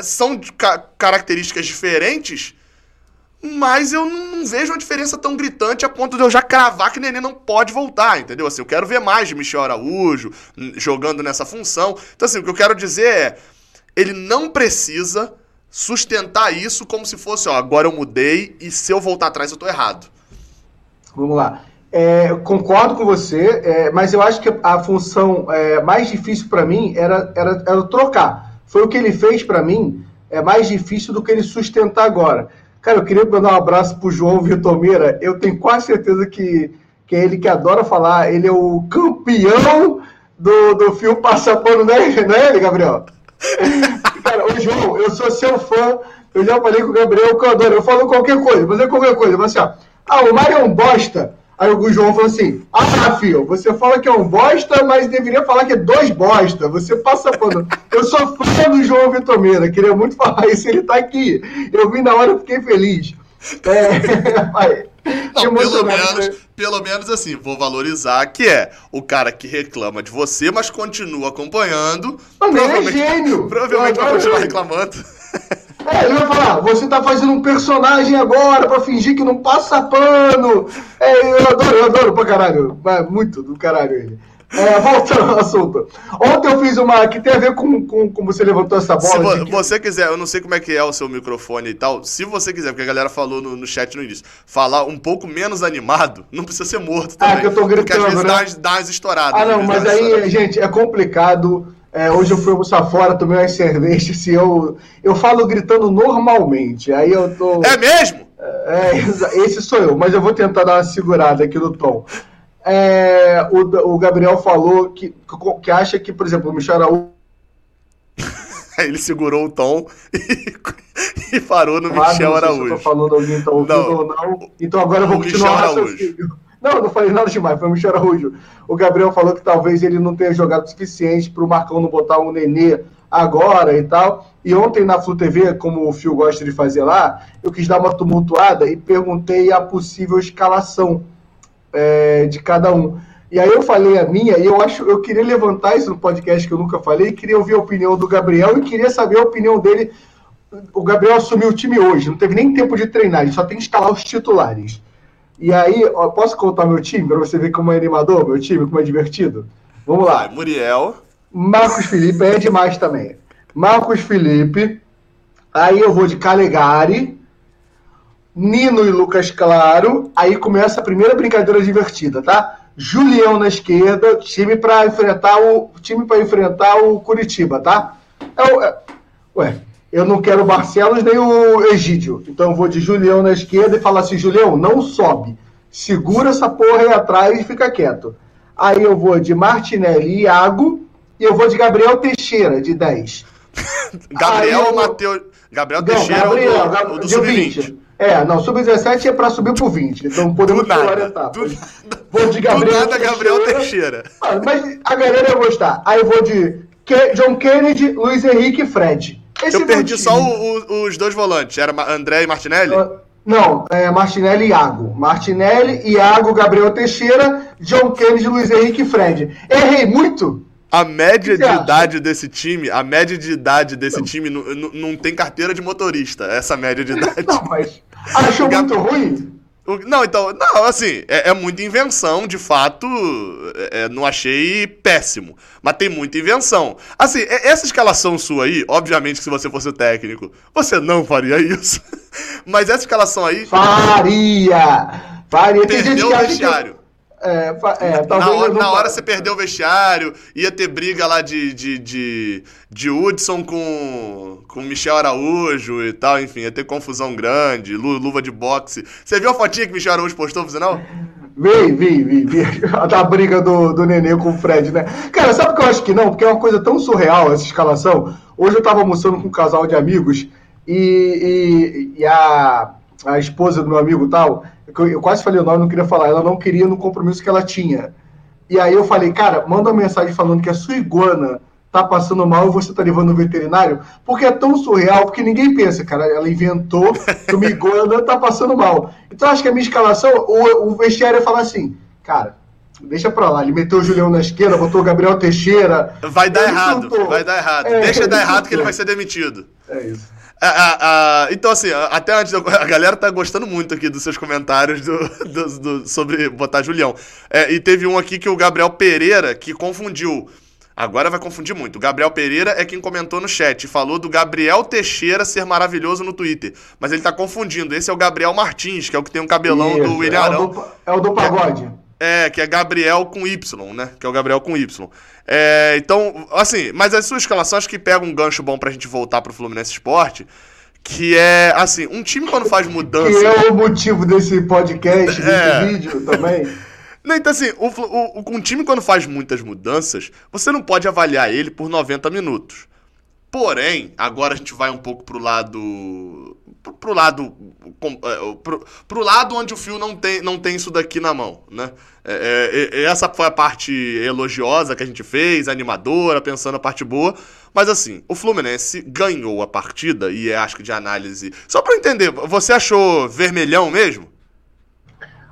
são características diferentes mas eu não vejo uma diferença tão gritante a ponto de eu já cravar que o Nenê não pode voltar, entendeu? Assim, eu quero ver mais de Michel Araújo jogando nessa função. Então, assim, o que eu quero dizer é, ele não precisa sustentar isso como se fosse, ó, agora eu mudei e se eu voltar atrás eu tô errado. Vamos lá. É, concordo com você, é, mas eu acho que a função é, mais difícil para mim era, era, era trocar. Foi o que ele fez para mim, é mais difícil do que ele sustentar agora. Cara, eu queria mandar um abraço pro João Vitor Meira. Eu tenho quase certeza que, que é ele que adora falar. Ele é o campeão do, do fio Passapano, né, não é ele, Gabriel? Cara, ô João, eu sou seu fã. Eu já falei com o Gabriel que eu adoro. Eu falo qualquer coisa, mas é qualquer coisa. Mas assim, ó, ah, o Mário é um bosta. Aí o João falou assim: Ah, filho, você fala que é um bosta, mas deveria falar que é dois bosta. Você passa pano. Eu sou fã do João Vitor Meira, queria muito falar isso, ele tá aqui. Eu vim na hora e fiquei feliz. É, Não, pelo menos, né? pelo menos assim, vou valorizar que é o cara que reclama de você, mas continua acompanhando. Mas provavelmente, é gênio. Provavelmente vai continuar reclamando. É, ele vai falar, você tá fazendo um personagem agora pra fingir que não passa pano. É, eu adoro, eu adoro pra caralho. É, muito do caralho ele. É, voltando ao assunto. Ontem eu fiz uma que tem a ver com, com, com você levantou essa bola. Se vo, você quiser, eu não sei como é que é o seu microfone e tal. Se você quiser, porque a galera falou no, no chat no início, falar um pouco menos animado, não precisa ser morto também. Ah, que eu tô gritando. Porque às vezes né? dá, dá umas estouradas. Ah, não, mas aí, gente, é complicado é, hoje eu fui almoçar fora, tomei umas cervejas, assim, eu, eu falo gritando normalmente. Aí eu tô. É mesmo? É, esse sou eu, mas eu vou tentar dar uma segurada aqui no tom. É, o, o Gabriel falou que, que acha que, por exemplo, o Michel Araújo. Ele segurou o tom e, e parou no ah, Michel Araújo. Se eu tô falando alguém tá ouvindo não, ou não. Então agora eu vou continuar. Michel Araújo. Não, não falei nada demais, foi o Michel Araújo. O Gabriel falou que talvez ele não tenha jogado o suficiente para o Marcão não botar um Nenê agora e tal. E ontem na Flu TV, como o Fio gosta de fazer lá, eu quis dar uma tumultuada e perguntei a possível escalação é, de cada um. E aí eu falei a minha, e eu acho, eu queria levantar isso no podcast que eu nunca falei, queria ouvir a opinião do Gabriel e queria saber a opinião dele. O Gabriel assumiu o time hoje, não teve nem tempo de treinar, ele só tem que instalar os titulares. E aí, ó, posso contar meu time para você ver como é animador, meu time, como é divertido? Vamos lá. Muriel. Marcos Felipe é demais também. Marcos Felipe. Aí eu vou de Calegari. Nino e Lucas Claro. Aí começa a primeira brincadeira divertida, tá? Julião na esquerda, time para enfrentar o time para enfrentar o Curitiba, tá? É o, é, ué, eu não quero o Barcelos nem o Egídio. Então eu vou de Julião na esquerda e falar assim, Julião, não sobe. Segura essa porra aí atrás e fica quieto. Aí eu vou de Martinelli e Iago. E eu vou de Gabriel Teixeira, de 10. Gabriel ou Matheus. Gabriel não, Teixeira Gabriel, o do, do Sub-20. É, não, sub-17 é para subir pro 20. Então podemos do nada, do, Vou de Gabriel do nada, Teixeira. Gabriel Teixeira. Ah, mas a galera ia gostar. Aí eu vou de John Kennedy, Luiz Henrique e Fred. Esse eu perdi só o, o, os dois volantes. Era André e Martinelli? Uh, não, é Martinelli e Iago. Martinelli, Iago, Gabriel Teixeira, John Kennedy, Luiz Henrique e Fred. Errei muito? A média de acha? idade desse time, a média de idade desse não. time não, não, tem carteira de motorista, essa média de idade. não, mas achou muito ruim? Não, então, não, assim, é, é muita invenção, de fato, é, é, não achei péssimo, mas tem muita invenção. Assim, essa escalação sua aí, obviamente que se você fosse técnico, você não faria isso. Mas essa escalação aí. Faria! Faria! Tem perdeu o vestiário. É, é, na, hora, na hora você perdeu o vestiário, ia ter briga lá de, de, de, de Hudson com, com Michel Araújo e tal, enfim, ia ter confusão grande, luva de boxe. Você viu a fotinha que Michel Araújo postou, você não? Vi, vi, vi, vi. A briga do, do Nenê com o Fred, né? Cara, sabe o que eu acho que não? Porque é uma coisa tão surreal essa escalação. Hoje eu tava almoçando com um casal de amigos e, e, e a, a esposa do meu amigo tal eu quase falei o nome, não queria falar, ela não queria no compromisso que ela tinha. E aí eu falei, cara, manda uma mensagem falando que a sua iguana tá passando mal e você tá levando no veterinário, porque é tão surreal, porque ninguém pensa, cara, ela inventou que uma iguana tá passando mal. Então acho que a minha escalação, o, o vestiário ia falar assim, cara, deixa pra lá, ele meteu o Julião na esquerda, botou o Gabriel Teixeira. Vai dar errado, vai dar errado. É, deixa dar errado que ele vai ser demitido. É isso. Ah, ah, então, assim, até antes. A galera tá gostando muito aqui dos seus comentários do, do, do sobre botar Julião. É, e teve um aqui que o Gabriel Pereira, que confundiu. Agora vai confundir muito. O Gabriel Pereira é quem comentou no chat. Falou do Gabriel Teixeira ser maravilhoso no Twitter. Mas ele tá confundindo. Esse é o Gabriel Martins, que é o que tem um cabelão Isso, do William Arão. É o do, é o do pagode. É, que é Gabriel com Y, né? Que é o Gabriel com Y. É, então, assim, mas a sua escalação acho que pega um gancho bom pra gente voltar pro Fluminense Esporte. Que é, assim, um time quando faz mudança. Que é o motivo desse podcast, desse é. vídeo também. Não, então, assim, o, o, um time quando faz muitas mudanças, você não pode avaliar ele por 90 minutos. Porém, agora a gente vai um pouco pro lado. Pro, pro lado. É, pro, pro lado onde o fio não tem, não tem isso daqui na mão, né? É, é, essa foi a parte elogiosa que a gente fez, animadora, pensando a parte boa. Mas assim, o Fluminense ganhou a partida e é, acho que de análise. Só para entender, você achou vermelhão mesmo?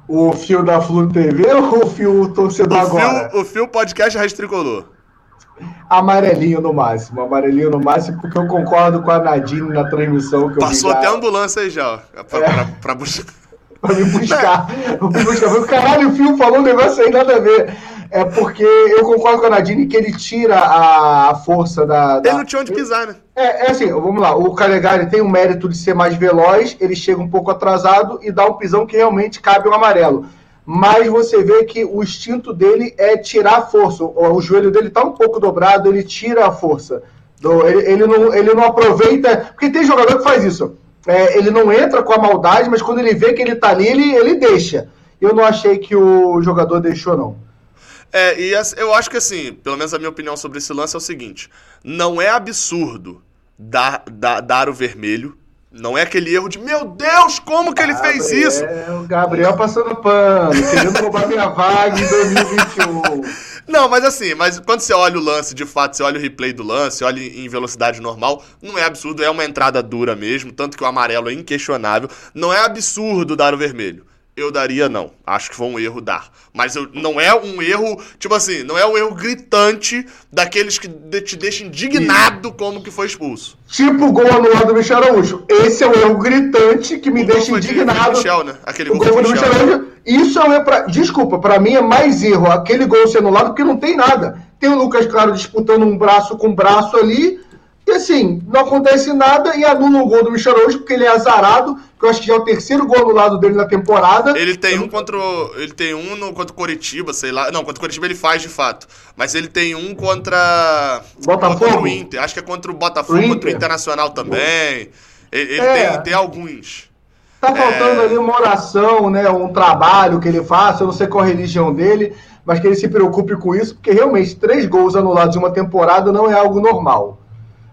O fio da Flu TV ou o fio torcedor o agora? Fio, o fio podcast Raiz Tricolor. Amarelinho no máximo, amarelinho no máximo, porque eu concordo com a Nadine na transmissão que Passou até a ambulância aí já, ó, pra, é. pra, pra buscar. pra me buscar. Caralho, o Fio falou um negócio aí nada a ver. É porque eu concordo com a Nadine que ele tira a, força da, da. Ele não tinha onde pisar, né? É, é assim, vamos lá. O Calegari tem o mérito de ser mais veloz, ele chega um pouco atrasado e dá um pisão que realmente cabe o amarelo mas você vê que o instinto dele é tirar a força. O, joelho dele está um pouco dobrado, ele tira a força. Ele, ele, não, ele não aproveita. Porque tem jogador que faz isso. É, ele não entra com a maldade, mas quando ele vê que ele está ali, ele, ele deixa. Eu não achei que o jogador deixou, não. É, e eu acho que assim, pelo menos a minha opinião sobre esse lance é o seguinte: não é absurdo dar, dar, dar o vermelho não é aquele erro de, meu Deus, como que ele Gabriel, fez isso? É, o Gabriel passando pano, querendo roubar minha vaga em 2021. Não, mas assim, mas quando você olha o lance, de fato, você olha o replay do lance, olha em velocidade normal, não é absurdo, é uma entrada dura mesmo, tanto que o amarelo é inquestionável. Não é absurdo dar o vermelho eu daria não. Acho que foi um erro dar. Mas eu, não é um erro, tipo assim, não é um erro gritante daqueles que te deixam indignado como que foi expulso. Tipo o gol anulado do Michel Araújo. Esse é um erro gritante que me o deixa indignado. De Michel, né? Aquele gol, gol do Michel Araújo. Isso é um erro pra... Desculpa, para mim é mais erro aquele gol ser anulado porque não tem nada. Tem o Lucas Claro disputando um braço com braço ali e assim, não acontece nada e anula o gol do Michel Araújo, porque ele é azarado, que eu acho que já é o terceiro gol anulado dele na temporada. Ele tem um contra o, ele tem um no, contra o Coritiba, sei lá. Não, contra o Coritiba ele faz de fato. Mas ele tem um contra, Botafogo? contra o Inter. Acho que é contra o Botafogo, o contra o Internacional também. Ele, ele é. tem, tem alguns. Tá faltando é... ali uma oração, né? Um trabalho que ele faça, eu não sei qual a religião dele, mas que ele se preocupe com isso, porque realmente três gols anulados em uma temporada não é algo normal.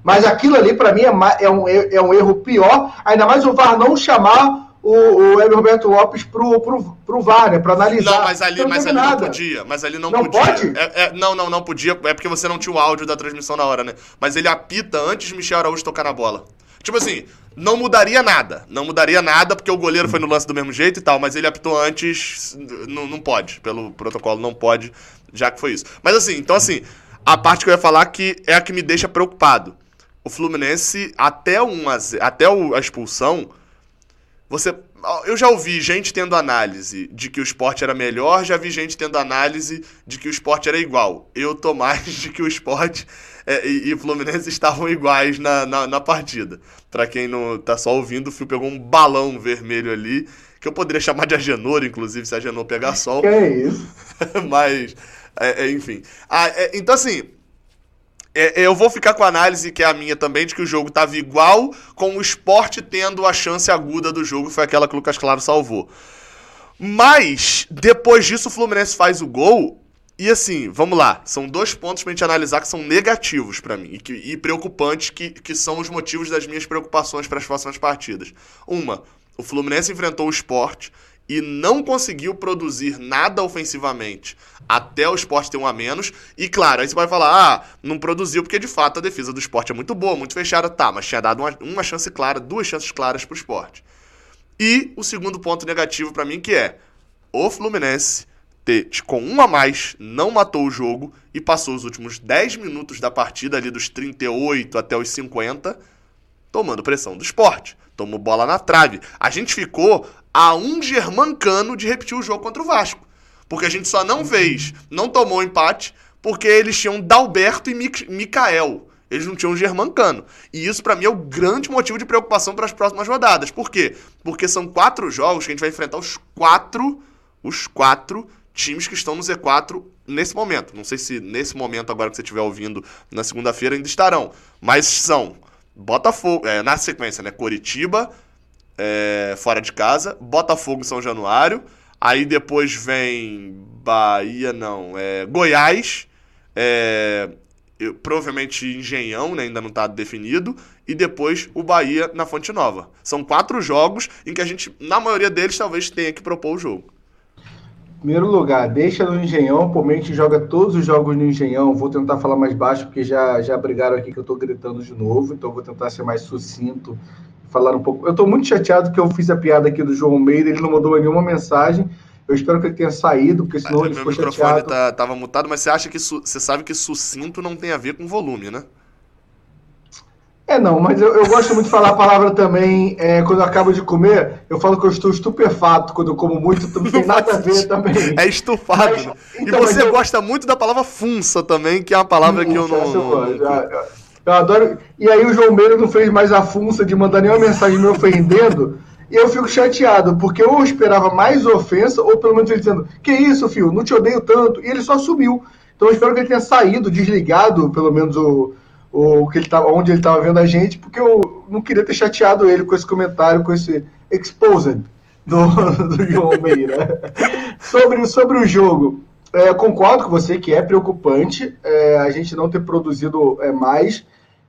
Mas aquilo ali, para mim, é, é, um, é um erro pior, ainda mais o VAR não chamar o, o Hélio Roberto Lopes pro, pro, pro VAR, né? Pra analisar. Não, mas ali, não, mas ali não podia. Mas ali não, não podia. Pode? É, é, não, não, não podia. É porque você não tinha o áudio da transmissão na hora, né? Mas ele apita antes de Michel Araújo tocar na bola. Tipo assim, não mudaria nada. Não mudaria nada, porque o goleiro foi no lance do mesmo jeito e tal, mas ele apitou antes. Não, não pode. Pelo protocolo, não pode, já que foi isso. Mas assim, então assim, a parte que eu ia falar que é a que me deixa preocupado o Fluminense, até, um, até a expulsão, você. Eu já ouvi gente tendo análise de que o esporte era melhor, já vi gente tendo análise de que o esporte era igual. Eu tô mais de que o esporte é, e, e Fluminense estavam iguais na, na, na partida. Para quem não tá só ouvindo, o Fio pegou um balão vermelho ali, que eu poderia chamar de Agenor, inclusive, se a Agenor pegar sol. Que é isso? Mas, é, é, enfim. Ah, é, então, assim, é, eu vou ficar com a análise, que é a minha também, de que o jogo estava igual, com o esporte tendo a chance aguda do jogo, foi aquela que o Lucas Claro salvou. Mas, depois disso, o Fluminense faz o gol. E assim, vamos lá. São dois pontos pra gente analisar que são negativos para mim e, que, e preocupantes, que, que são os motivos das minhas preocupações para as próximas partidas. Uma, o Fluminense enfrentou o esporte e não conseguiu produzir nada ofensivamente até o esporte ter um a menos. E claro, aí você vai falar, ah, não produziu porque de fato a defesa do esporte é muito boa, muito fechada, tá, mas tinha dado uma, uma chance clara, duas chances claras pro esporte. E o segundo ponto negativo para mim que é o Fluminense com um a mais, não matou o jogo e passou os últimos 10 minutos da partida, ali dos 38 até os 50, tomando pressão do esporte. Tomou bola na trave. A gente ficou a um germancano de repetir o jogo contra o Vasco. Porque a gente só não fez, não tomou empate, porque eles tinham Dalberto e Mikael. Eles não tinham Germancano. E isso, para mim, é o grande motivo de preocupação para as próximas rodadas. Por quê? Porque são quatro jogos que a gente vai enfrentar os quatro, os quatro times que estão no Z4 nesse momento. Não sei se nesse momento, agora que você estiver ouvindo na segunda-feira, ainda estarão. Mas são Botafogo, é, na sequência, né? Coritiba, é, fora de casa, Botafogo São Januário. Aí depois vem Bahia, não, é, Goiás, é, provavelmente Engenhão, né, ainda não está definido, e depois o Bahia na Fonte Nova. São quatro jogos em que a gente, na maioria deles, talvez tenha que propor o jogo. Primeiro lugar, deixa no Engenhão, gente joga todos os jogos no Engenhão. Vou tentar falar mais baixo, porque já, já brigaram aqui que eu estou gritando de novo, então vou tentar ser mais sucinto, falar um pouco. Eu estou muito chateado que eu fiz a piada aqui do João Meira, ele não mandou nenhuma mensagem. Eu espero que ele tenha saído, porque senão mas ele ficou chateado. O microfone tá, mutado, mas você acha que você sabe que sucinto não tem a ver com volume, né? É, não, mas eu, eu gosto muito de falar a palavra também. É, quando eu acabo de comer, eu falo que eu estou estupefato quando eu como muito, não tem nada a ver também. É estufado. Mas, então, e você eu... gosta muito da palavra funça também, que é uma palavra funça, que eu não. Eu, eu, eu adoro. E aí o João Meiro não fez mais a funça de mandar nenhuma mensagem me ofendendo. E eu fico chateado, porque eu esperava mais ofensa, ou pelo menos ele dizendo, que isso, filho, não te odeio tanto, e ele só sumiu. Então eu espero que ele tenha saído, desligado, pelo menos, o, o que ele tava, onde ele estava vendo a gente, porque eu não queria ter chateado ele com esse comentário, com esse exposed do, do João Meira. sobre, sobre o jogo, é, concordo com você que é preocupante é, a gente não ter produzido é, mais.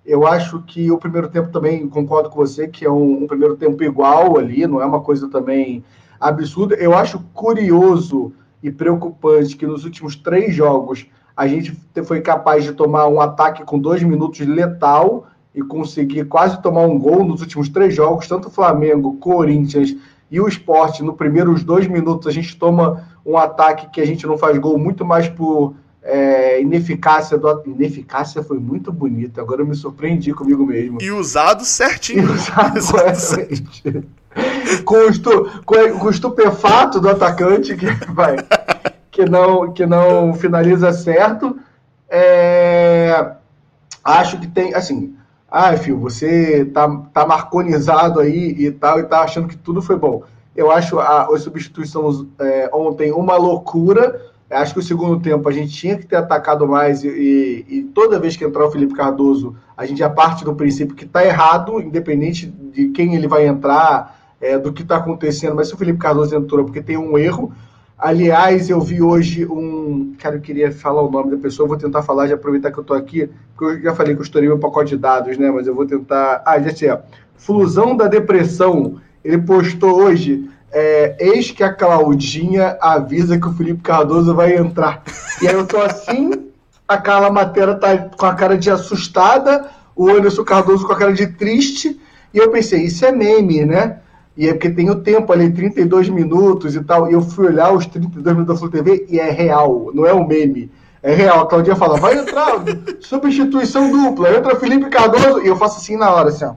Eu acho que o primeiro tempo também, concordo com você, que é um, um, primeiro tempo igual ali, não é uma coisa também absurda. Eu acho curioso e preocupante que nos últimos três jogos a gente foi capaz de tomar um ataque com dois minutos letal e conseguir quase tomar um gol nos últimos três jogos, tanto Flamengo, Corinthians e o esporte. No primeiros dois minutos a gente toma um ataque que a gente não faz gol muito mais por é, ineficácia do ineficácia foi muito bonito. Agora eu me surpreendi comigo mesmo. E usado certinho. E usado corretamente. com, o estu, com o estupefato do atacante que vai que não que não finaliza certo. É, acho que tem assim. Ah, filho, você tá, tá marconizado aí e tal, e tá achando que tudo foi bom. Eu acho a, as substituições é, ontem uma loucura Acho que o segundo tempo a gente tinha que ter atacado mais e, e, e toda vez que entrar o Felipe Cardoso, a gente já parte do princípio que está errado, independente de quem ele vai entrar, é, do que está acontecendo. Mas se o Felipe Cardoso entrou, é porque tem um erro. Aliás, eu vi hoje um. Cara, eu queria falar o nome da pessoa, vou tentar falar, já aproveitar que eu estou aqui, porque eu já falei que eu estourei meu pacote de dados, né? Mas eu vou tentar. Ah, já sei. Fusão da depressão. Ele postou hoje é, eis que a Claudinha avisa que o Felipe Cardoso vai entrar. E aí eu tô assim, a Carla Matera tá com a cara de assustada, o Anderson Cardoso com a cara de triste, e eu pensei, isso é meme, né? E é porque tem o tempo ali, 32 minutos e tal, e eu fui olhar os 32 minutos da Flu TV e é real, não é um meme. É real, a Claudinha fala, vai entrar, substituição dupla, entra Felipe Cardoso, e eu faço assim na hora, assim, ó.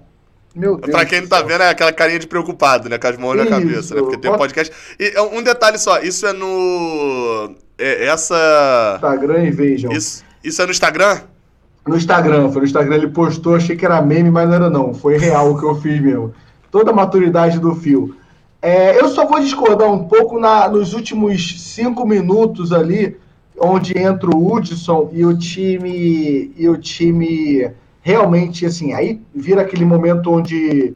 Meu Deus. Pra quem não tá vendo, é aquela carinha de preocupado, né? Com as mãos isso. na cabeça, né? Porque tem um podcast. E é um detalhe só, isso é no. É, essa. Instagram e vejam. Isso, isso é no Instagram? No Instagram, foi no Instagram, ele postou, achei que era meme, mas não era não. Foi real o que eu fiz mesmo. Toda a maturidade do fio. É, eu só vou discordar um pouco na, nos últimos cinco minutos ali, onde entra o Hudson e o time e o time realmente assim, aí vira aquele momento onde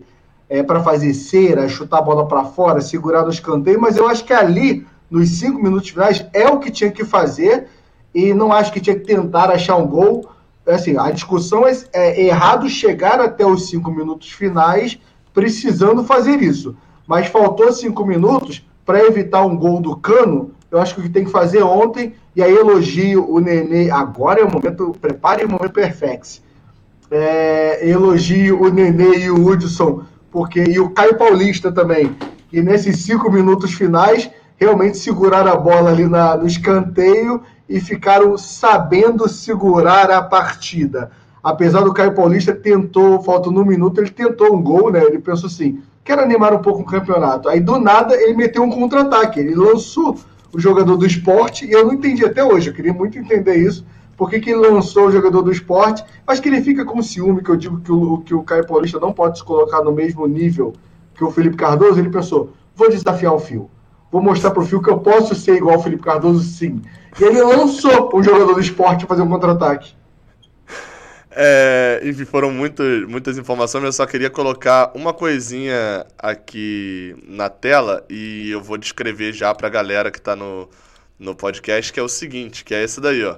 é para fazer cera, chutar a bola para fora, segurar no escanteio, mas eu acho que ali nos cinco minutos finais é o que tinha que fazer e não acho que tinha que tentar achar um gol. Assim, a discussão é, é errado chegar até os cinco minutos finais precisando fazer isso, mas faltou cinco minutos para evitar um gol do Cano. Eu acho que o que tem que fazer ontem e aí elogio o Nenê. Agora é o momento, prepare o momento perfeito. É, elogio o Nenê e o Hudson, porque e o Caio Paulista também. E nesses cinco minutos finais realmente seguraram a bola ali na, no escanteio e ficaram sabendo segurar a partida. Apesar do Caio Paulista tentou, faltando um minuto, ele tentou um gol, né? Ele pensou assim, quero animar um pouco o campeonato. Aí do nada ele meteu um contra-ataque, ele lançou o jogador do esporte, e eu não entendi até hoje, eu queria muito entender isso. Por que, que lançou o jogador do esporte? Acho que ele fica com ciúme, que eu digo que o, que o Caio Paulista não pode se colocar no mesmo nível que o Felipe Cardoso. Ele pensou, vou desafiar o Fio vou mostrar pro Fio que eu posso ser igual ao Felipe Cardoso, sim. E ele lançou um jogador do esporte fazer um contra-ataque. É, enfim, foram muito, muitas informações, eu só queria colocar uma coisinha aqui na tela e eu vou descrever já pra galera que tá no, no podcast, que é o seguinte, que é esse daí, ó.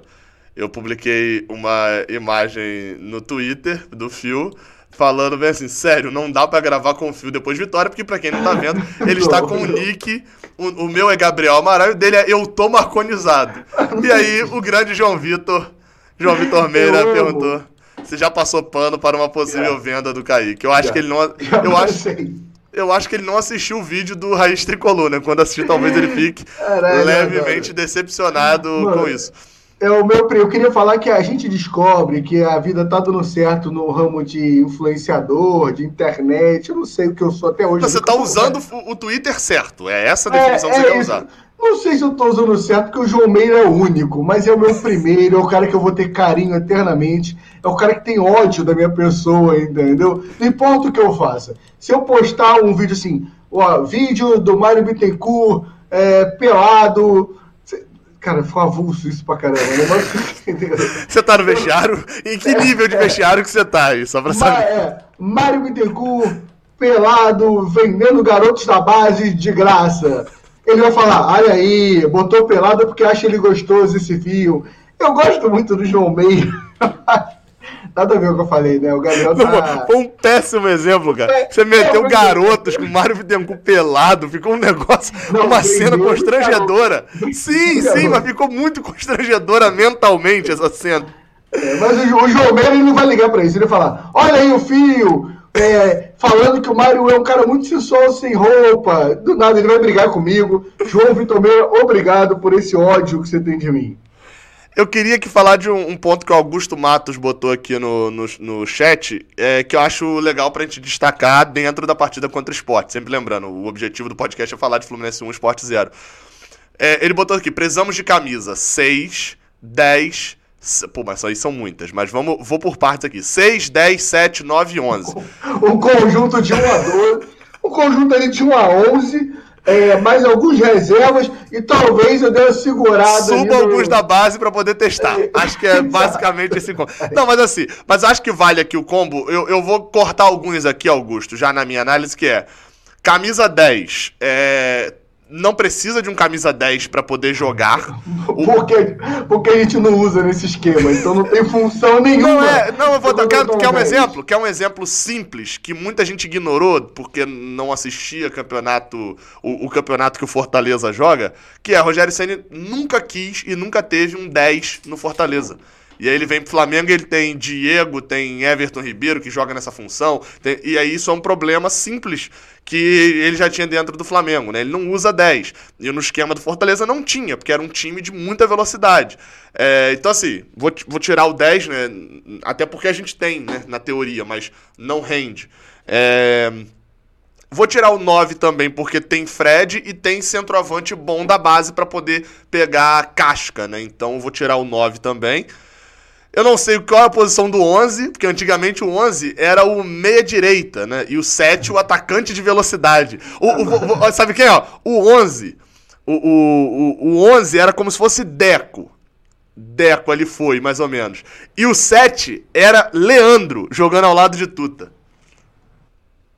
Eu publiquei uma imagem no Twitter do Fio falando bem assim, sério, não dá para gravar com o fio depois de vitória, porque para quem não tá vendo, ele está com o nick, o, o, meu é Gabriel Amaral o dele é Eu Tô Marconizado. E aí o grande João Vitor, João Vitor Meira perguntou se já passou pano para uma possível venda do Kaique. Eu acho que ele não... Eu acho... Eu acho que ele não assistiu o vídeo do Raiz Tricolor, né? Quando assistir, talvez ele fique Caralho, levemente decepcionado mano. com isso. É o meu, eu queria falar que a gente descobre que a vida tá dando certo no ramo de influenciador, de internet. Eu não sei o que eu sou até hoje. Você tá usando o Twitter certo. É essa a definição é, que você é quer usar. Não sei se eu tô usando certo, porque o João Meira é o único, mas é o meu primeiro, é o cara que eu vou ter carinho eternamente, é o cara que tem ódio da minha pessoa, entendeu? Não importa o que eu faça. Se eu postar um vídeo assim, ó, vídeo do Mário Bittencourt é, pelado Cara, ficou avulso isso pra caramba. Né? você tá no vestiário? Em que é, nível de é. vestiário que você tá aí? Só pra saber. É, Mário Bittencourt, pelado, vendendo garotos da base de graça. Ele vai falar, olha aí, botou pelado porque acha ele gostoso esse fio. Eu gosto muito do João Meio. Nada a ver o que eu falei, né? O Gabriel tá... Foi um péssimo exemplo, cara. É, Você meteu é, garotos com Mário Bittencourt pelado, ficou um negócio, não, uma cena constrangedora. Sim, sim, mas ficou muito constrangedora mentalmente essa cena. É, mas o, o João Meira não vai ligar pra isso, ele vai falar, olha aí o fio, é, falando que o Mário é um cara muito sensual sem roupa. Do nada ele vai brigar comigo. João Vitor Meira, obrigado por esse ódio que você tem de mim. Eu queria que falar de um, um, ponto que o Augusto Matos botou aqui no, no, no chat, é, que eu acho legal pra gente destacar dentro da partida contra o esporte. Sempre lembrando, o objetivo do podcast é falar de Fluminense 1, Esporte 0. É, ele botou aqui, precisamos de camisa 6, 10... Pô, mas aí são muitas, mas vamos, vou por partes aqui. 6, 10, 7, 9 e 11. Um conjunto de 1 a 12, um conjunto ali de 1 a 11 é, mais alguns reservas e talvez eu dê uma segurada. Suba alguns no... da base para poder testar. É, acho que é basicamente esse combo. Não, mas assim, mas acho que vale aqui o combo. Eu, eu vou cortar alguns aqui, Augusto, já na minha análise, que é camisa 10. É, não precisa de um camisa 10 para poder jogar. Porque, porque a gente não usa nesse esquema, então não tem função nenhuma. Não é, não, eu vou dar, quer, quer um exemplo? Quer um exemplo simples que muita gente ignorou porque não assistia campeonato, o, o campeonato que o Fortaleza joga, que é Rogério Ceni nunca quis e nunca teve um 10 no Fortaleza. E aí ele vem pro Flamengo e ele tem Diego, tem Everton Ribeiro que joga nessa função. Tem, e aí isso é um problema simples que ele já tinha dentro do Flamengo, né? Ele não usa 10. E no esquema do Fortaleza não tinha, porque era um time de muita velocidade. É, então, assim, vou, vou tirar o 10, né? Até porque a gente tem, né? Na teoria, mas não rende. É. Vou tirar o 9 também, porque tem Fred e tem centroavante bom da base para poder pegar casca, né? Então vou tirar o 9 também. Eu não sei qual é a posição do 11, porque antigamente o 11 era o meia-direita, né? E o 7 o atacante de velocidade. O, o, o, sabe quem, ó? O 11. O, o, o 11 era como se fosse Deco. Deco ali foi, mais ou menos. E o 7 era Leandro, jogando ao lado de Tuta.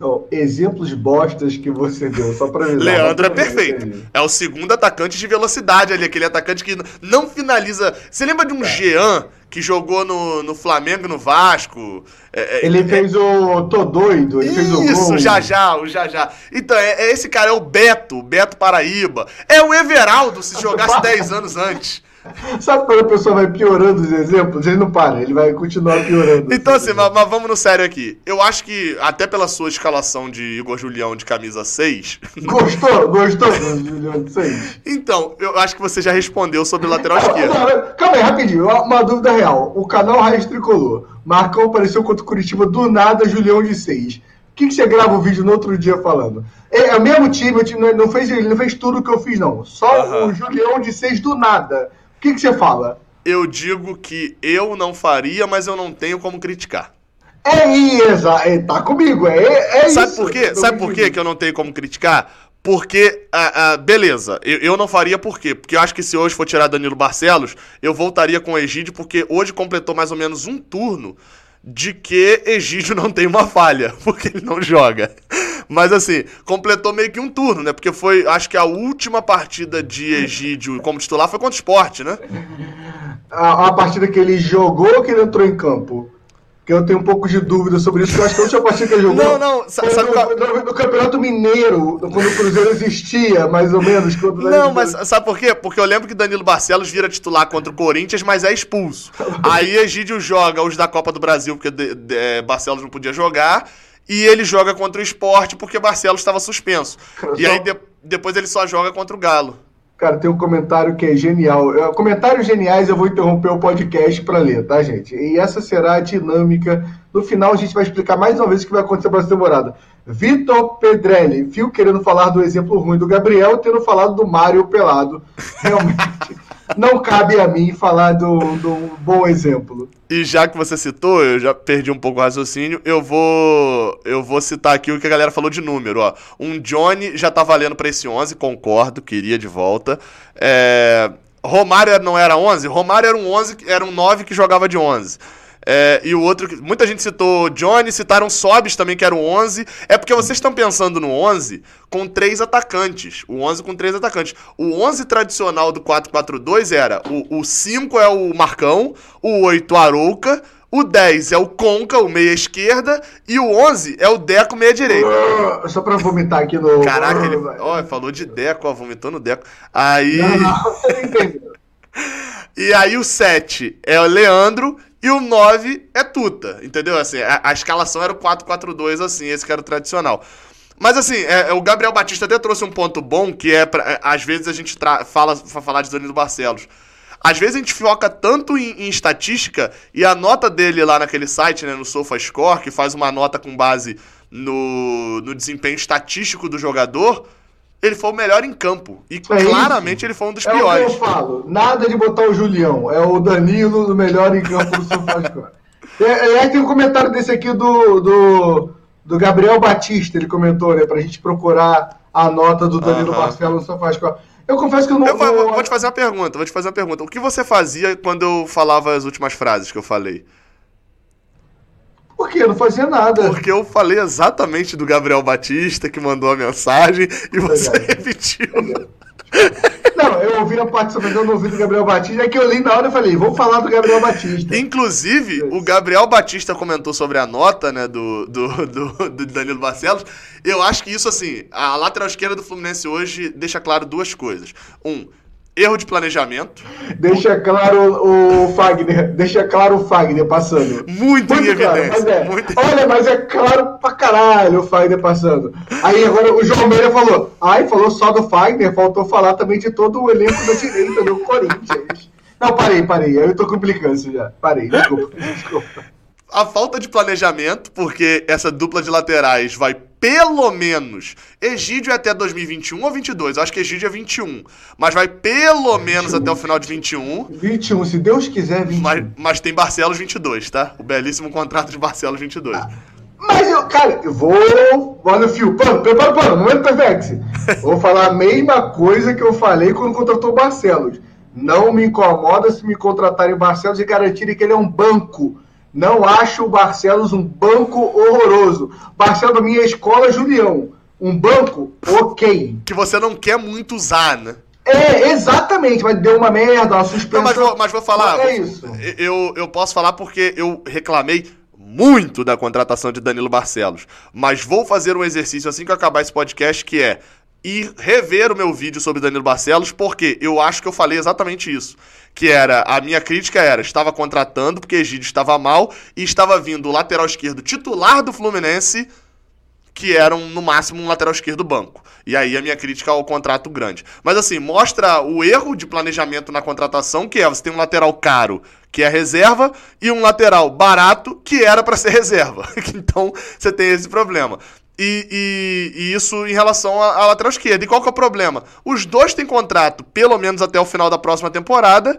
Oh, exemplos bostas que você deu, só pra avisar. Leandro é perfeito. É o segundo atacante de velocidade ali, aquele atacante que não finaliza. Você lembra de um tá. Jean que jogou no, no Flamengo no Vasco? É, é ele é, fez o Tô Doido, ele isso, fez o Isso, já já, o já já. Então, é, é, esse cara, é o Beto, Beto Paraíba. É o Everaldo se jogasse 10 anos antes. Sabe quando a pessoa vai piorando os exemplos? Ele não para, ele vai continuar piorando. Então, assim, mas, mas, vamos no sério aqui. Eu acho que, até pela sua escalação de Igor Julião de camisa 6. Gostou? Gostou do Julião de 6? Então, eu acho que você já respondeu sobre o lateral esquerdo. Calma aí, rapidinho. Uma dúvida real. O canal Raiz Tricolor. Marcão apareceu contra o Curitiba do nada, Julião de 6. O que, que você grava o vídeo no outro dia falando? É, é o mesmo time, o time não fez, ele não fez tudo que eu fiz, não. Só o Julião de 6 do nada que, que você fala? Eu digo que eu não faria, mas eu não tenho como criticar. É isso, é, tá comigo, é, é Sabe isso. Por quê? Sabe por quê que eu não tenho como criticar? Porque, ah, ah, beleza, eu, eu, não faria por quê? Porque eu acho que se hoje for tirar Danilo Barcelos, eu voltaria com o Egídio, porque hoje completou mais ou menos um turno de que Egídio não tem uma falha, porque ele não joga. Mas assim, completou meio que um turno, né? Porque foi, acho que a última partida de Egídio como titular foi contra o esporte, né? A, a partida que ele jogou ou que ele entrou em campo? que eu tenho um pouco de dúvida sobre isso, porque eu acho que a última partida que ele jogou. Não, não, sabe no, qual... no, Campeonato Mineiro, quando o Cruzeiro existia, mais ou menos. não, mas sabe por quê? Porque eu lembro que Danilo Barcelos vira titular contra o Corinthians, mas é expulso. Aí Egídio joga os da Copa do Brasil, porque de, de, é, Barcelos não podia jogar e ele joga contra o esporte porque Barcelos estava suspenso. Cara, e só... aí de, depois ele só joga contra o Galo. Cara, tem um comentário que é genial. Comentários geniais eu vou interromper o podcast para ler, tá, gente? E essa será a dinâmica. No final a gente vai explicar mais uma vez o que vai acontecer para essa temporada. Vitor Pedrelli, fio querendo falar do exemplo ruim do Gabriel, tendo falado do Mário pelado. Realmente não cabe a mim falar do, do bom exemplo. E já que você citou, eu já perdi um pouco o raciocínio, eu vou eu vou citar aqui o que a galera falou de número, ó. Um Johnny já tá valendo para esse 11, concordo, queria de volta. É... Romário não era 11? Romário era um 11, era um 9 que jogava de 11. É, e o outro, muita gente citou Johnny, citaram Sobis também, que era o 11. É porque vocês estão pensando no 11 com três atacantes. O 11 com três atacantes. O 11 tradicional do 4-4-2 era o, o 5 é o Marcão, o 8 Arouca, o 10 é o Conca, o meia esquerda, e o 11 é o Deco, meia direita. Uh, só pra vomitar aqui no. Caraca, ele ó, falou de Deco, ó, vomitou no Deco. Aí. Não, não, você não entendeu. e aí o 7 é o Leandro e o 9 é Tuta, entendeu? Assim, a, a escalação era o 4-4-2, assim, esse que era o tradicional. Mas assim, é, é, o Gabriel Batista até trouxe um ponto bom, que é, pra, é, às vezes a gente fala pra falar de Danilo Barcelos. Às vezes a gente foca tanto em, em, estatística e a nota dele lá naquele site, né, no SofaScore, que faz uma nota com base no, no desempenho estatístico do jogador, ele foi o melhor em campo. E é claramente isso. ele foi um dos é piores. É o que eu falo. Nada de botar o Julião. É o Danilo o melhor em campo do SofaScore. é, é, tem um comentário desse aqui do, do, do, Gabriel Batista. Ele comentou, né? Pra gente procurar a nota do Danilo uh -huh. Barcelos no SofaScore. Eu confesso que eu não. Eu vou, vou te fazer uma pergunta. Vou te fazer uma pergunta. O que você fazia quando eu falava as últimas frases que eu falei? Por quê? Eu não fazia nada. Porque eu falei exatamente do Gabriel Batista que mandou a mensagem e você repetiu. Não, eu ouvi a participação, eu não ouvi do Gabriel Batista, é que eu li na hora e falei, vamos falar do Gabriel Batista. Inclusive, o Gabriel Batista comentou sobre a nota, né, do, do, do, do Danilo Barcelos. Eu acho que isso, assim, a lateral esquerda do Fluminense hoje deixa claro duas coisas. Um, Erro de planejamento. Deixa claro o Fagner, deixa claro o Fagner passando. Muito, muito em claro. Mas é, muito... Olha, mas é claro pra caralho o Fagner passando. Aí agora o João Meira falou, ai, falou só do Fagner, faltou falar também de todo o elenco da direita do Corinthians. Não, parei, parei, eu tô com implicância já. Parei, desculpa, desculpa. A falta de planejamento, porque essa dupla de laterais vai pelo menos. Egídio é até 2021 ou 22? Eu acho que Egídio é 21. Mas vai pelo 21, menos até o final de 21. 21, se Deus quiser, 21. Mas, mas tem Barcelos 22, tá? O belíssimo contrato de Barcelos 22. Ah. Mas eu, cara, eu vou. Olha o fio. Pano, prepara o pano, momento Perfex. Vou falar a mesma coisa que eu falei quando contratou o Barcelos. Não me incomoda se me contratarem o Barcelos e garantirem que ele é um banco. Não acho o Barcelos um banco horroroso. Barcelos, minha escola, Julião. Um banco, ok. Que você não quer muito usar, né? É, exatamente, mas deu uma merda, uma suspensão. Não, mas, vou, mas vou falar. É isso. Eu, eu posso falar porque eu reclamei muito da contratação de Danilo Barcelos. Mas vou fazer um exercício assim que eu acabar esse podcast, que é ir rever o meu vídeo sobre Danilo Barcelos, porque eu acho que eu falei exatamente isso. Que era, a minha crítica era, estava contratando porque Egídio estava mal e estava vindo o lateral esquerdo titular do Fluminense que eram no máximo um lateral esquerdo do banco. E aí a minha crítica ao contrato grande. Mas assim, mostra o erro de planejamento na contratação, que é você tem um lateral caro, que é reserva, e um lateral barato, que era para ser reserva. então você tem esse problema. E, e, e, isso em relação à lateral esquerda. E qual que é o problema? Os dois têm contrato, pelo menos até o final da próxima temporada,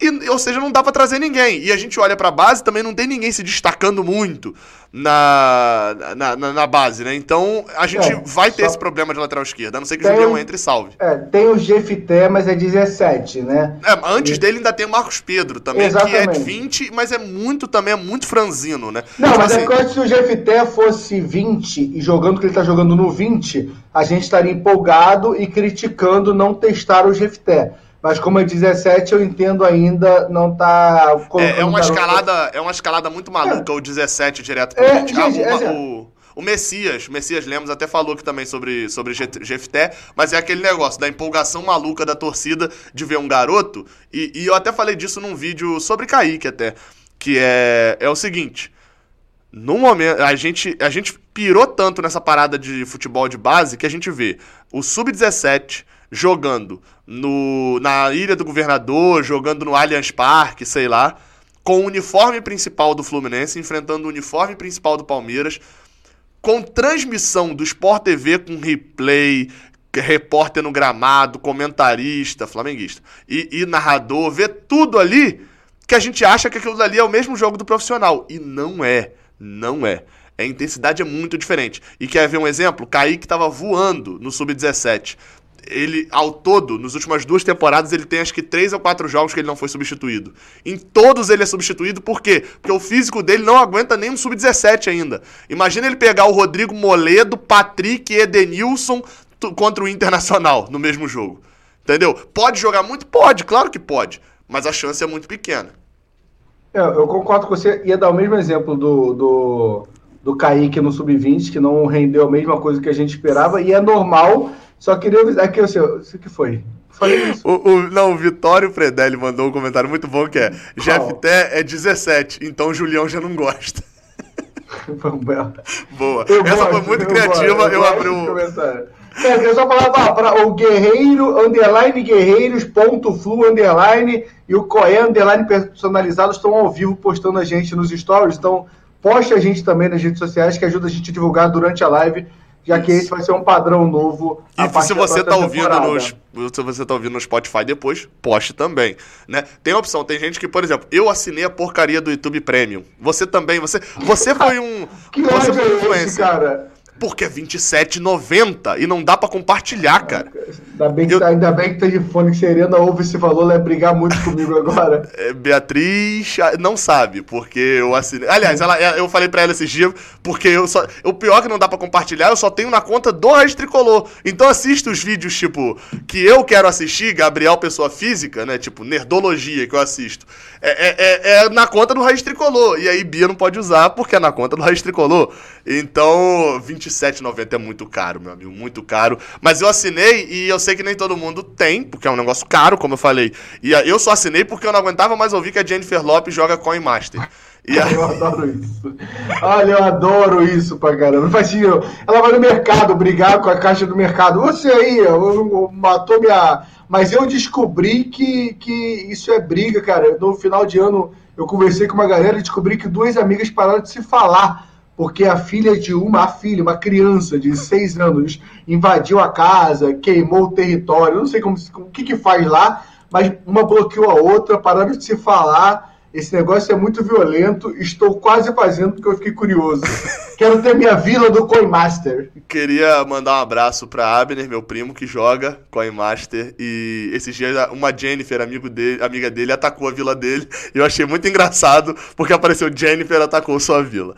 e, ou seja, não dá para trazer ninguém. E a gente olha para a base, também não tem ninguém se destacando muito na, na, na, na base, né? Então a gente é, vai ter só... esse problema de lateral esquerda, a não ser que o Julião entre e salve. É, tem o Gefité, mas é 17, né? É, antes e... dele ainda tem o Marcos Pedro também, Exatamente. que é 20, mas é muito também, é muito franzino, né? Não, tipo mas é assim... é que se o Gefité fosse 20 e jogando o que ele tá jogando no 20, a gente estaria empolgado e criticando não testar o Gefité. Mas como é 17, eu entendo ainda, não tá. É, é uma escalada, é uma escalada muito maluca é. o 17 direto pro é, 20. Gente, ah, é, o, o Messias, Messias Lemos até falou aqui também sobre, sobre GFT, mas é aquele negócio da empolgação maluca da torcida de ver um garoto. E, e eu até falei disso num vídeo sobre Kaique até. Que é, é o seguinte. No momento, a gente, a gente pirou tanto nessa parada de futebol de base que a gente vê o Sub-17 jogando no, na Ilha do Governador, jogando no Allianz Parque, sei lá, com o uniforme principal do Fluminense, enfrentando o uniforme principal do Palmeiras, com transmissão do Sport TV com replay, repórter no gramado, comentarista, flamenguista e, e narrador, vê tudo ali que a gente acha que aquilo dali é o mesmo jogo do profissional. E não é. Não é. A intensidade é muito diferente. E quer ver um exemplo? Kaique estava voando no Sub-17 ele, ao todo, nas últimas duas temporadas, ele tem acho que três ou quatro jogos que ele não foi substituído. Em todos ele é substituído, por quê? Porque o físico dele não aguenta nem um sub-17 ainda. Imagina ele pegar o Rodrigo Moledo, Patrick e Edenilson contra o Internacional no mesmo jogo. Entendeu? Pode jogar muito? Pode, claro que pode. Mas a chance é muito pequena. É, eu concordo com você. Ia dar o mesmo exemplo do, do, do Kaique no sub-20, que não rendeu a mesma coisa que a gente esperava. E é normal só queria avisar que o seu. O que foi? Falei isso. O, o, não, o Vitório Predelli mandou um comentário muito bom que é: GFT é 17, então o Julião já não gosta. Boa. Eu Essa gosto, foi muito eu criativa. Gosto, eu, eu abri o. É, eu só falava para o Guerreiro, underline Guerreiros, ponto flu, underline, e o Coé, underline personalizado, estão ao vivo postando a gente nos stories. Então, poste a gente também nas redes sociais, que ajuda a gente a divulgar durante a live já que esse vai ser um padrão novo. E se você está ouvindo nos, se você tá ouvindo no Spotify depois, poste também, né? Tem opção, tem gente que, por exemplo, eu assinei a porcaria do YouTube Premium. Você também, você, você foi um, que você foi um influencer. cara? Porque é R$27,90 e não dá para compartilhar, cara. Ainda bem, que, eu... tá, ainda bem que tá de fone que Serena ouve esse valor, ela vai brigar muito comigo agora. É, Beatriz ah, não sabe, porque eu assinei. Aliás, ela, eu falei para ela esses dias, porque eu só. O pior que não dá para compartilhar, eu só tenho na conta do Raiz Tricolor. Então assista os vídeos, tipo, que eu quero assistir, Gabriel Pessoa Física, né? Tipo, Nerdologia que eu assisto. É, é, é, é na conta do Raiz Tricolor. E aí Bia não pode usar porque é na conta do Raiz Tricolor. Então, R$27,90 é muito caro, meu amigo, muito caro. Mas eu assinei e eu sei que nem todo mundo tem, porque é um negócio caro, como eu falei. E eu só assinei porque eu não aguentava mais ouvir que a Jennifer Lopes joga Coin Master. E a... Eu adoro isso. Olha, eu adoro isso pra caramba. Faz sentido. Ela vai no mercado brigar com a caixa do mercado. Você aí, matou minha. Mas eu descobri que, que isso é briga, cara. No final de ano, eu conversei com uma galera e descobri que duas amigas pararam de se falar porque a filha de uma, a filha, uma criança de seis anos, invadiu a casa, queimou o território, não sei como, o que que faz lá, mas uma bloqueou a outra, pararam de se falar, esse negócio é muito violento, estou quase fazendo porque eu fiquei curioso. Quero ter minha vila do Coinmaster. Queria mandar um abraço para Abner, meu primo, que joga Coinmaster. E esses dias uma Jennifer, amigo dele, amiga dele, atacou a vila dele. E eu achei muito engraçado, porque apareceu Jennifer atacou sua vila.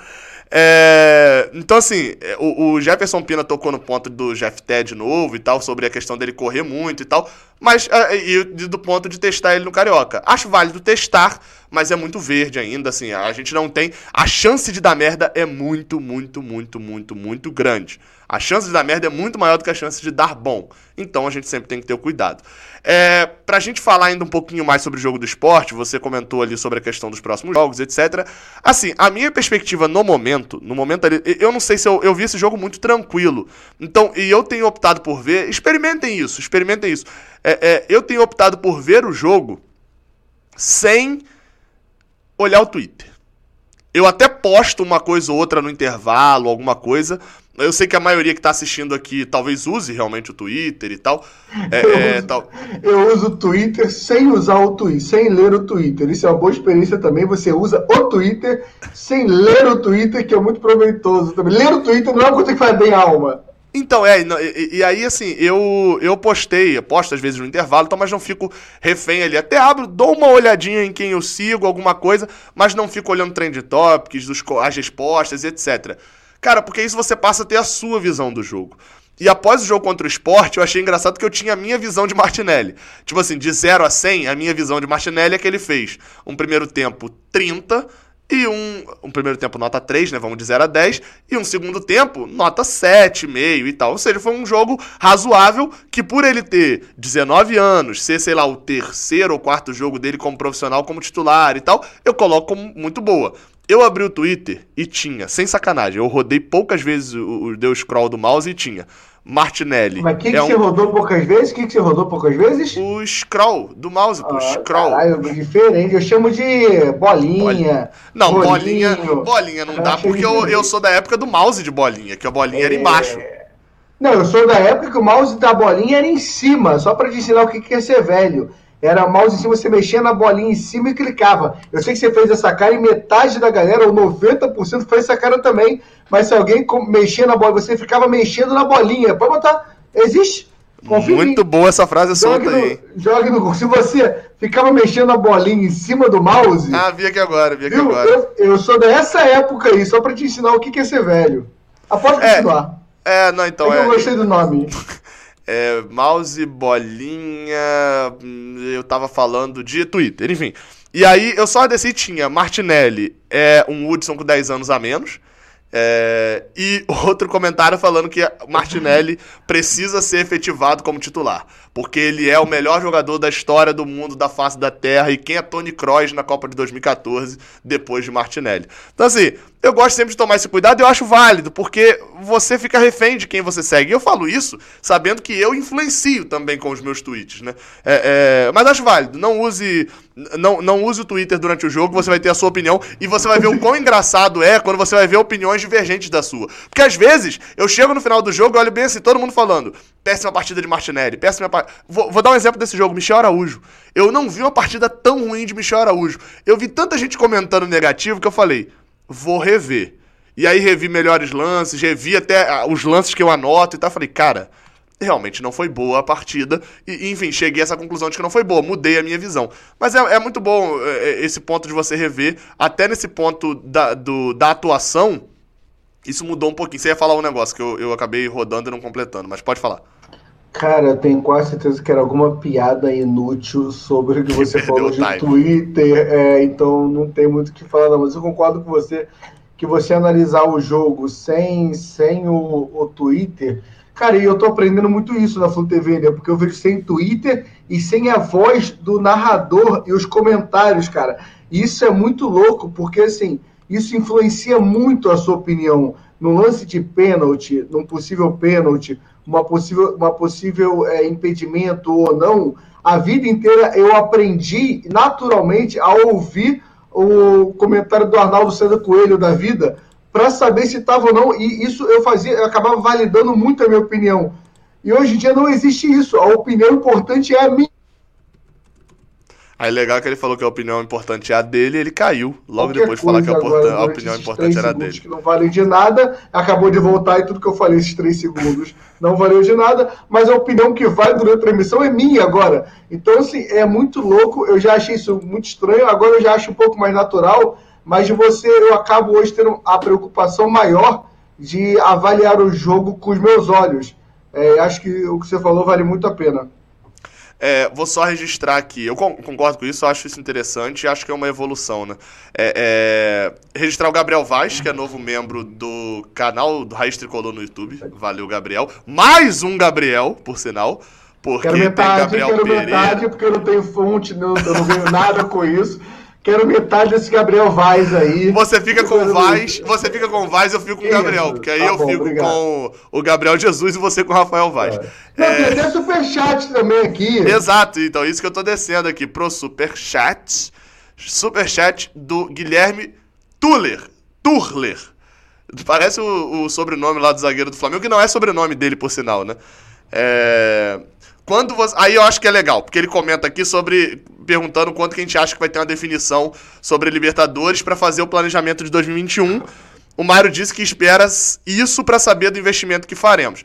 É, então, assim, é, o, o, Jefferson Pina tocou no ponto do Jeff Ted novo e tal, sobre a questão dele correr muito e tal, mas é, e, do ponto de testar ele no Carioca. Acho válido testar, mas é muito verde ainda, assim, a gente não tem. A chance de dar merda é muito, muito, muito, muito, muito grande. A chance de dar merda é muito maior do que a chance de dar bom. Então a gente sempre tem que ter o cuidado. É, pra gente falar ainda um pouquinho mais sobre o jogo do esporte, você comentou ali sobre a questão dos próximos jogos, etc. Assim, a minha perspectiva no momento, no momento ali, eu não sei se eu, eu vi esse jogo muito tranquilo. Então, e eu tenho optado por ver, experimentem isso, experimentem isso. É, é, eu tenho optado por ver o jogo sem olhar o Twitter. Eu até posto uma coisa ou outra no intervalo, alguma coisa. Eu sei que a maioria que está assistindo aqui talvez use realmente o Twitter e tal. É, eu, é, uso, tal. eu uso o Twitter sem usar o Twitter, sem ler o Twitter. Isso é uma boa experiência também. Você usa o Twitter sem ler o Twitter, que é muito proveitoso também. Ler o Twitter não é uma coisa que faz bem a alma. Então, é, e, e, aí assim, eu eu postei, eu posto às vezes no intervalo, então, mas não fico refém ali. Até abro, dou uma olhadinha em quem eu sigo, alguma coisa, mas não fico olhando trend topics, dos, as respostas, etc. Cara, porque isso você passa a ter a sua visão do jogo. E após o jogo contra o esporte, eu achei engraçado que eu tinha a minha visão de Martinelli. Tipo assim, de 0 a 100, a minha visão de Martinelli é que ele fez um primeiro tempo 30, e um, um primeiro tempo nota 3, né, vamos de 0 a 10, e um segundo tempo nota 7,5 e tal. Ou seja, foi um jogo razoável que por ele ter 19 anos, ser, sei lá, o terceiro ou quarto jogo dele como profissional, como titular e tal, eu coloco como muito boa. Eu abri o Twitter e tinha, sem sacanagem, eu rodei poucas vezes o, o deu scroll do mouse e tinha Martinelli. Mas quem é que um... você rodou poucas vezes? Quem que você rodou poucas vezes? O scroll do mouse, ah, o scroll. Caralho, diferente. Eu chamo de bolinha. Não, bolinha, bolinha não dá, porque eu, eu sou da época do mouse de bolinha, que a bolinha é... era embaixo. Não, eu sou da época que o mouse da bolinha era em cima, só para te ensinar o que é ser velho. Era mouse em cima, você mexia na bolinha em cima e clicava. Eu sei que você fez essa cara e metade da galera, ou 90%, fez essa cara também. Mas se alguém mexia na bola, você ficava mexendo na bolinha. Pode botar. Existe. Confia Muito boa essa frase jogue solta aí. Jogue no Se você ficava mexendo a bolinha em cima do mouse. Ah, vi aqui agora, vi aqui viu? agora. Eu, eu, sou dessa época aí, só pra te ensinar o que é ser velho. Após é, continuar. É, não, então é. Eu gostei do nome. É, mouse, bolinha. Eu tava falando de Twitter, enfim. E aí eu só desci tinha Martinelli, é um Woodson com 10 anos a menos. É, e outro comentário falando que Martinelli precisa ser efetivado como titular, porque ele é o melhor jogador da história do mundo, da face da terra, e quem é Tony Kroos na Copa de 2014, depois de Martinelli. Então, assim, eu gosto sempre de tomar esse cuidado e eu acho válido, porque você fica refém de quem você segue. E eu falo isso sabendo que eu influencio também com os meus tweets, né? É, é, mas acho válido. Não use, não, não use o Twitter durante o jogo, você vai ter a sua opinião e você vai ver o quão engraçado é quando você vai ver opiniões divergentes da sua. Porque às vezes eu chego no final do jogo e olho bem assim, todo mundo falando: péssima partida de Martinelli, péssima. Vou, vou dar um exemplo desse jogo, Michel Araújo. Eu não vi uma partida tão ruim de Michel Araújo. Eu vi tanta gente comentando negativo que eu falei vou rever. E aí revi melhores lances, revi até ah, os lances que eu anoto e tal. Falei, cara, realmente não foi boa a partida. E, enfim, cheguei a essa conclusão de que não foi boa, mudei a minha visão. Mas é, é muito bom é, é, esse ponto de você rever, até nesse ponto da, do, da atuação. Isso mudou um pouquinho. Você ia falar um negócio que eu, eu acabei rodando e não completando, mas pode falar. Cara, eu tenho quase certeza que era alguma piada inútil sobre o que você falou de time. Twitter, é, então não tem muito o que falar, não. Mas eu concordo com você que você analisar o jogo sem, sem o, o Twitter. Cara, e eu tô aprendendo muito isso na Flu TV, né? Porque eu vejo sem Twitter e sem a voz do narrador e os comentários, cara. Isso é muito louco, porque assim, isso influencia muito a sua opinião. No lance de pênalti, num possível pênalti, uma possível, uma possível é, impedimento ou não, a vida inteira eu aprendi naturalmente a ouvir o comentário do Arnaldo César Coelho da vida para saber se estava ou não. E isso eu fazia, eu acabava validando muito a minha opinião. E hoje em dia não existe isso. A opinião importante é a minha. Aí legal que ele falou que a opinião importante é a dele ele caiu. Logo Qualquer depois de falar que a, agora, a opinião importante era dele. que não valem de nada, acabou de voltar e tudo que eu falei esses três segundos não valeu de nada, mas a opinião que vai durante a transmissão é minha agora. Então, assim, é muito louco, eu já achei isso muito estranho, agora eu já acho um pouco mais natural, mas de você, eu acabo hoje tendo a preocupação maior de avaliar o jogo com os meus olhos. É, acho que o que você falou vale muito a pena. É, vou só registrar aqui. Eu concordo com isso, acho isso interessante e acho que é uma evolução, né? É, é, registrar o Gabriel Vaz, que é novo membro do canal do Raiz Tricolor no YouTube. Valeu, Gabriel. Mais um Gabriel, por sinal. Porque quero metade, tem Gabriel quero Pereira. metade, porque eu não tenho fonte, não, eu não ganho nada com isso. Quero metade desse Gabriel Vaz aí. Você fica com o Vaz, você fica com o Vaz, eu fico com o Gabriel. Porque aí tá eu bom, fico obrigado. com o Gabriel Jesus e você com o Rafael Vaz. É. Não, é... tem superchat também aqui. Exato, então isso que eu tô descendo aqui pro superchat. Superchat do Guilherme Tuller. Turler. Parece o, o sobrenome lá do zagueiro do Flamengo, que não é sobrenome dele, por sinal, né? É... Quando você... Aí eu acho que é legal, porque ele comenta aqui sobre. Perguntando quanto que a gente acha que vai ter uma definição sobre Libertadores para fazer o planejamento de 2021. O Mário disse que espera isso para saber do investimento que faremos.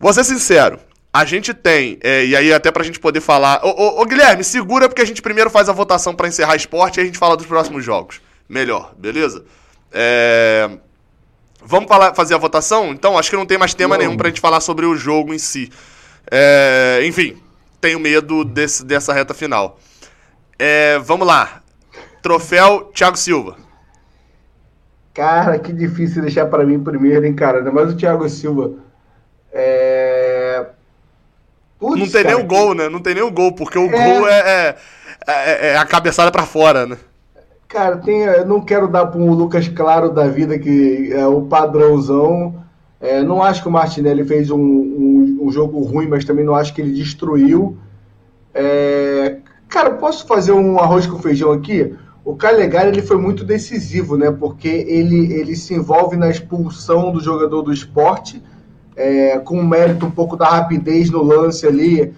Vou ser sincero, a gente tem, é, e aí até pra gente poder falar. Ô, ô, ô, Guilherme, segura porque a gente primeiro faz a votação para encerrar esporte e a gente fala dos próximos jogos. Melhor, beleza? É... Vamos falar, fazer a votação? Então, acho que não tem mais tema não. nenhum pra gente falar sobre o jogo em si. É, enfim, tenho medo desse, dessa reta final. É, vamos lá. Troféu Thiago Silva. Cara, que difícil deixar para mim primeiro, hein, cara? Ainda mais o Thiago Silva. É... Não tem cara, nem o gol, né? Não tem nem o gol, porque o é... gol é, é, é, é a cabeçada para fora, né? Cara, tem, eu não quero dar para um Lucas Claro da vida, que é o padrãozão. É, não acho que o Martinelli fez um, um, um, jogo ruim, mas também não acho que ele destruiu. É, cara, posso fazer um arroz com feijão aqui? O Calegari ele foi muito decisivo, né? Porque ele, ele se envolve na expulsão do jogador do esporte, é, com mérito um pouco da rapidez no lance ali,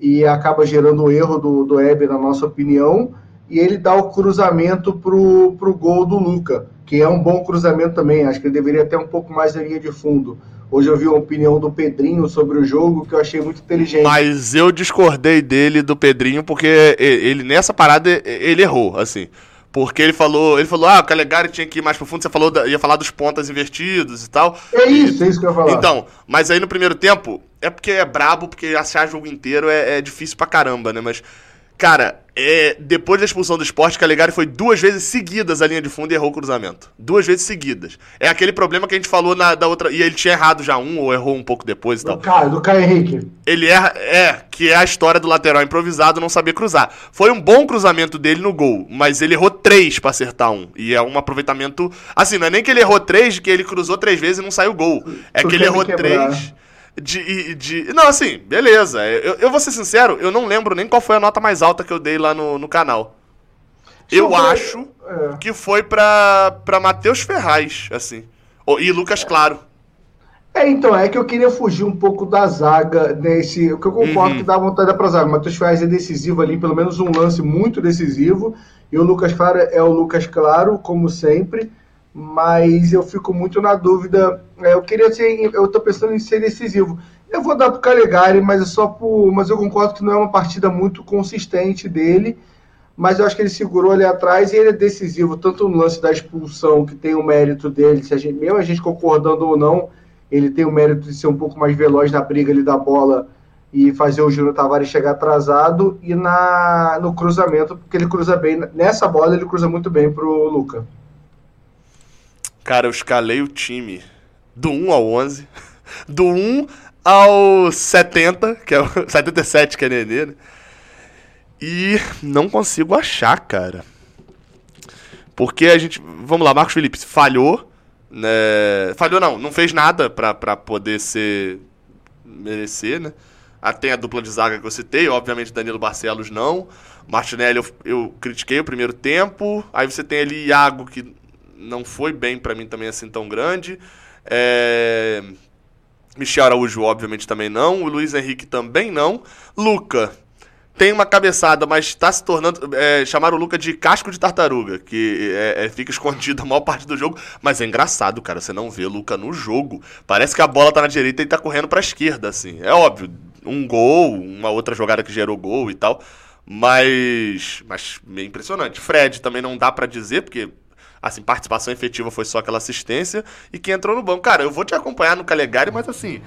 e acaba gerando o erro do, do Heber, na nossa opinião. E ele dá o cruzamento pro, pro gol do Luca que é um bom cruzamento também. Acho que ele deveria ter um pouco mais na linha de fundo. Hoje eu vi uma opinião do Pedrinho sobre o jogo que eu achei muito inteligente. Mas eu discordei dele, do Pedrinho, porque ele nessa parada ele errou, assim. Porque ele falou, ele falou, ah, o Calegari tinha que ir mais pro fundo, você falou, ia falar dos pontas invertidos e tal. É isso, é isso que eu ia falar. Então, mas aí no primeiro tempo, é porque é brabo, porque achar jogo inteiro é, é difícil pra caramba, né? Mas Cara, é, depois da expulsão do esporte, Calegari foi duas vezes seguidas a linha de fundo e errou o cruzamento. Duas vezes seguidas. É aquele problema que a gente falou na da outra. E ele tinha errado já um, ou errou um pouco depois e do tal. Caio, do Caio Henrique. Ele erra. É, que é a história do lateral improvisado não saber cruzar. Foi um bom cruzamento dele no gol, mas ele errou três para acertar um. E é um aproveitamento. Assim, não é nem que ele errou três, que ele cruzou três vezes e não saiu gol. É que ele errou três de, de. Não, assim, beleza. Eu, eu vou ser sincero, eu não lembro nem qual foi a nota mais alta que eu dei lá no, no canal. Eu, eu acho é. que foi pra, pra Matheus Ferraz, assim. E Lucas Claro. É, então, é que eu queria fugir um pouco da zaga nesse. O que eu concordo uhum. que dá vontade pra zaga. O Matheus Ferraz é decisivo ali, pelo menos um lance muito decisivo. E o Lucas Claro é o Lucas Claro, como sempre mas eu fico muito na dúvida. É, eu queria ser, eu estou pensando em ser decisivo. Eu vou dar para o Calegari, mas é só por, mas eu concordo que não é uma partida muito consistente dele. Mas eu acho que ele segurou ali atrás e ele é decisivo, tanto no lance da expulsão, que tem o mérito dele, se a gente, mesmo a gente concordando ou não, ele tem o mérito de ser um pouco mais veloz na briga ali da bola e fazer o Júnior Tavares chegar atrasado, e na, no cruzamento, porque ele cruza bem, nessa bola ele cruza muito bem pro Luca. Cara, eu escalei o time do 1 ao 11, do 1 ao 70, que é o 77 que é Nenê, né? E não consigo achar, cara. Porque a gente, vamos lá, Marcos Felipe falhou, né? Falhou não, não fez nada pra, poder ser merecer, né? Ah, tem a dupla de zaga que eu citei, obviamente Danilo Barcelos não. Martinelli eu, eu critiquei o primeiro tempo. Aí você tem ali Iago que não foi bem para mim também assim tão grande. É... Michel Araújo, obviamente, também não. O Luiz Henrique também não. Luca, tem uma cabeçada, mas está se tornando. É, chamaram o Luca de casco de tartaruga, que é, é, fica escondido a maior parte do jogo. Mas é engraçado, cara. Você não vê o Luca no jogo. Parece que a bola tá na direita e tá correndo pra esquerda, assim. É óbvio. Um gol, uma outra jogada que gerou gol e tal. Mas. Mas meio impressionante. Fred também não dá para dizer, porque assim, participação efetiva foi só aquela assistência e que entrou no banco. Cara, eu vou te acompanhar no Calegari, mas assim,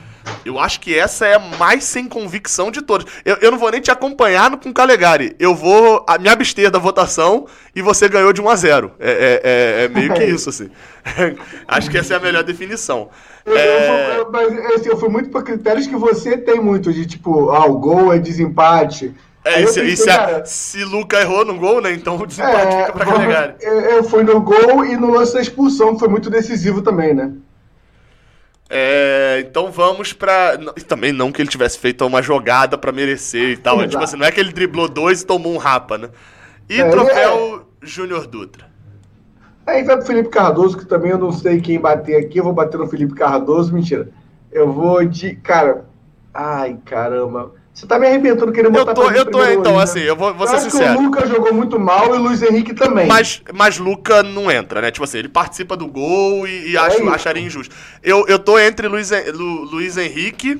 eu acho que essa é a mais sem convicção de todos. Eu, eu não vou nem te acompanhar no, com o Calegari. Eu vou me abster da votação e você ganhou de 1 a 0 É, é, é, é meio que isso, assim. acho que essa é a melhor definição. Eu, é... eu, mas assim, eu fui muito para critérios que você tem muito, de tipo, ah, o gol é desempate. É, e, se, Luca errou no gol, né? Então o desempate é, fica pra Calegari. Eu, eu fui no gol e no lance da expulsão, que foi muito decisivo também, né? É, então vamos pra. Também não que ele tivesse feito uma jogada para merecer e tal. É, tipo assim, não é que ele driblou dois e tomou um rapa, né? E é, troféu é... Júnior Dutra. Aí vai pro Felipe Cardoso, que também eu não sei quem bater aqui. Eu vou bater no Felipe Cardoso. Mentira. Eu vou de. Cara. Ai, caramba. Você tá me arrebentando querendo botar Eu tô, eu tô então, hoje, assim, né? eu vou, vou eu ser sincero. Que o Luca jogou muito mal e o Luiz Henrique também. Mas, mas Luca não entra, né? Tipo assim, ele participa do gol e, e é acho, acharia injusto. Eu, eu tô entre Luiz, Lu, Luiz Henrique.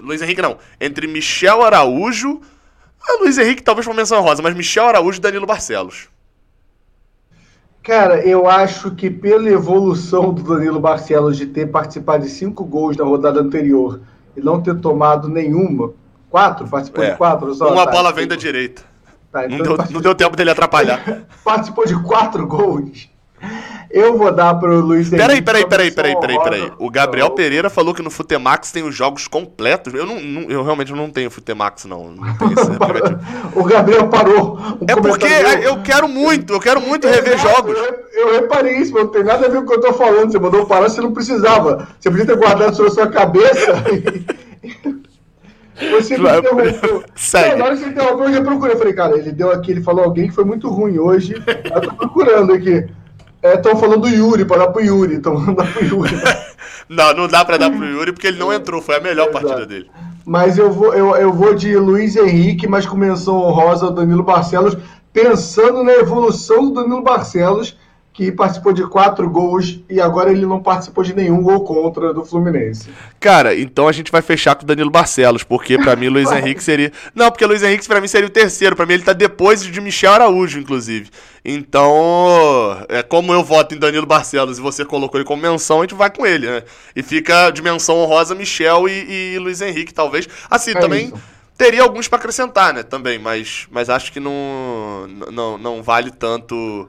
Luiz Henrique não. Entre Michel Araújo. Ah, Luiz Henrique talvez uma menção rosa, mas Michel Araújo e Danilo Barcelos. Cara, eu acho que pela evolução do Danilo Barcelos de ter participado de cinco gols na rodada anterior e não ter tomado nenhuma, Quatro? Participou é. de quatro? Só, Uma tá, bola vem da direita. Tá, então não, deu, não deu tempo dele atrapalhar. participou de quatro gols. Eu vou dar pro Luiz Peraí, peraí, peraí, peraí, peraí, peraí. O Gabriel Pereira falou que no Futemax tem os jogos completos. Eu, não, não eu realmente não tenho Futemax, não. não o Gabriel parou. O é porque eu quero muito, eu quero muito rever jogos. Eu, eu, reparei isso, mas não tem nada a ver com o que eu tô falando. Você mandou parar, você não precisava. Você podia ter guardado sobre a sua cabeça. Você me interrompeu. Segue. na hora que você interrompeu, eu já procurei. Eu falei, cara, ele deu aqui, ele falou alguém que foi muito ruim hoje. Eu tô procurando aqui. Estão é, falando do Yuri, para dar pro Yuri. Estão mandando pro Yuri. não, não dá pra dar pro Yuri porque ele não entrou, foi a melhor Exato. partida dele. Mas eu vou, eu, eu vou de Luiz Henrique, mas com menção honrosa ao Danilo Barcelos, pensando na evolução do Danilo Barcelos que participou de quatro gols e agora ele não participou de nenhum gol contra do Fluminense. Cara, então a gente vai fechar com o Danilo Barcelos, porque para mim Luiz Henrique seria. Não, porque Luiz Henrique para mim seria o terceiro. Para mim ele tá depois de Michel Araújo, inclusive. Então, é como eu voto em Danilo Barcelos e você colocou ele como menção, a gente vai com ele, né? E fica de menção honrosa Michel e, e Luiz Henrique, talvez. Assim, é também. Isso. Teria alguns para acrescentar, né? Também, mas, mas acho que não, não, não vale tanto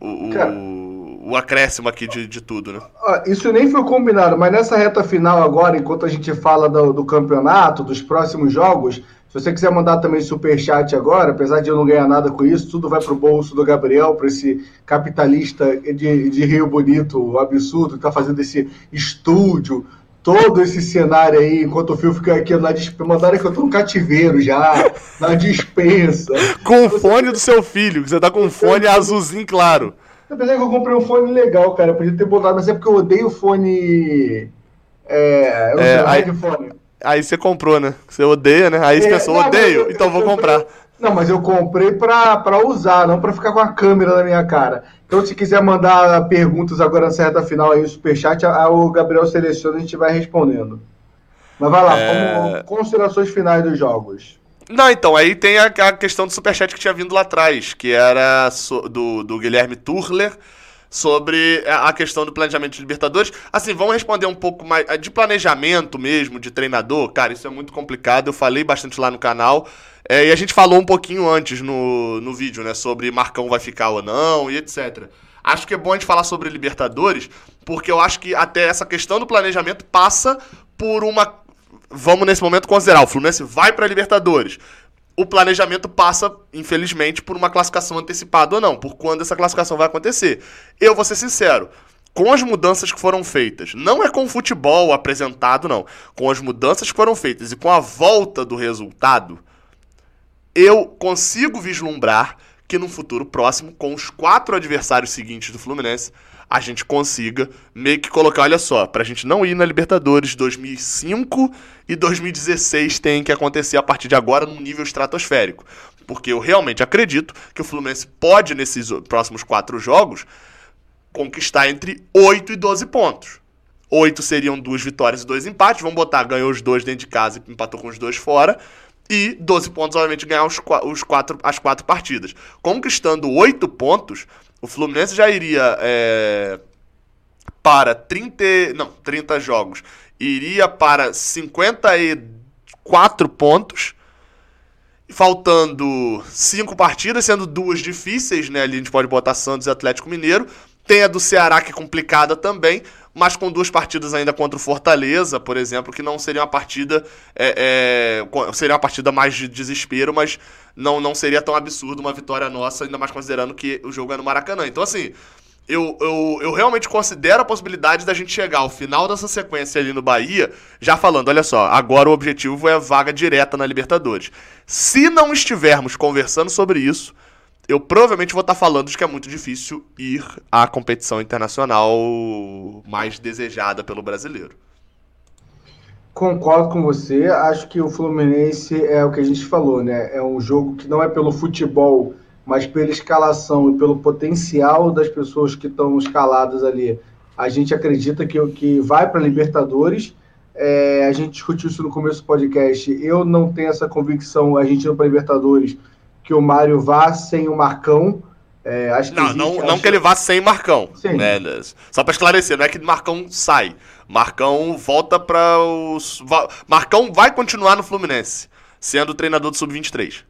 o, Cara, o, acréscimo aqui de, de tudo, né? Isso nem foi combinado, mas nessa reta final agora, enquanto a gente fala do, do campeonato, dos próximos jogos, se você quiser mandar também super chat agora, apesar de eu não ganhar nada com isso, tudo vai pro bolso do Gabriel, para esse capitalista de, de Rio Bonito, absurdo, que está fazendo esse estúdio, todo esse cenário aí, enquanto o fio fica aqui na dispensa. Mandaram que eu tô no cativeiro já, na dispensa. com o fone do seu filho, que você tá com um fone azulzinho claro. Apesar que eu comprei um fone legal, cara. Eu podia ter botado, mas é porque eu odeio fone. É, eu é, aí, fone. Aí você comprou, né? Você odeia, né? Aí você é, pensou, odeio, eu, então eu, vou comprar. Não, mas eu comprei pra, pra usar, não pra ficar com a câmera na minha cara. Então, se quiser mandar perguntas agora na certa final aí, o superchat, o Gabriel seleciona e a gente vai respondendo. Mas vai lá, é... considerações finais dos jogos. Não, então, aí tem a, a, questão do superchat que tinha vindo lá atrás, que era do, do Guilherme Turler, sobre a questão do planejamento de Libertadores. Assim, vamos responder um pouco mais de planejamento mesmo, de treinador. Cara, isso é muito complicado. Eu falei bastante lá no canal. É, e a gente falou um pouquinho antes no, no vídeo, né? Sobre Marcão vai ficar ou não e etc. Acho que é bom a gente falar sobre Libertadores, porque eu acho que até essa questão do planejamento passa por uma. Vamos nesse momento considerar: o Fluminense vai para Libertadores. O planejamento passa, infelizmente, por uma classificação antecipada ou não, por quando essa classificação vai acontecer. Eu vou ser sincero com as mudanças que foram feitas, não é com o futebol apresentado, não, com as mudanças que foram feitas e com a volta do resultado, eu consigo vislumbrar que no futuro próximo, com os quatro adversários seguintes do Fluminense, a gente consiga meio que colocar, olha só, pra gente não ir na Libertadores 2005 e 2016 tem que acontecer a partir de agora num nível estratosférico. Porque eu realmente acredito que o Fluminense pode, nesses próximos quatro jogos, conquistar entre 8 e 12 pontos. 8 seriam duas vitórias e dois empates. Vamos botar, ganhou os dois dentro de casa e empatou com os dois fora. E 12 pontos, obviamente, ganhar os, os quatro, as quatro partidas. Conquistando 8 pontos, o Fluminense já iria é, para 30, não, 30 jogos. Iria para 54 pontos faltando cinco partidas, sendo duas difíceis, né? Ali a gente pode botar Santos e Atlético Mineiro. Tem a do Ceará, que é complicada também, mas com duas partidas ainda contra o Fortaleza, por exemplo, que não seria uma partida. É, é, seria uma partida mais de desespero, mas não, não seria tão absurdo uma vitória nossa, ainda mais considerando que o jogo é no Maracanã. Então, assim, eu, eu, eu realmente considero a possibilidade da gente chegar ao final dessa sequência ali no Bahia, já falando, olha só, agora o objetivo é vaga direta na Libertadores. Se não estivermos conversando sobre isso, eu provavelmente vou estar falando de que é muito difícil ir à competição internacional mais desejada pelo brasileiro. Concordo com você. Acho que o Fluminense é o que a gente falou, né? É um jogo que não é pelo futebol mas pela escalação e pelo potencial das pessoas que estão escaladas ali, a gente acredita que, que vai para a Libertadores. É, a gente discutiu isso no começo do podcast. Eu não tenho essa convicção, a gente indo para Libertadores, que o Mário vá sem o Marcão. É, acho que não, existe, não, acho... não que ele vá sem Marcão. Sim. Né? Só para esclarecer, não é que Marcão sai. Marcão volta para os. Marcão vai continuar no Fluminense, sendo treinador do Sub-23.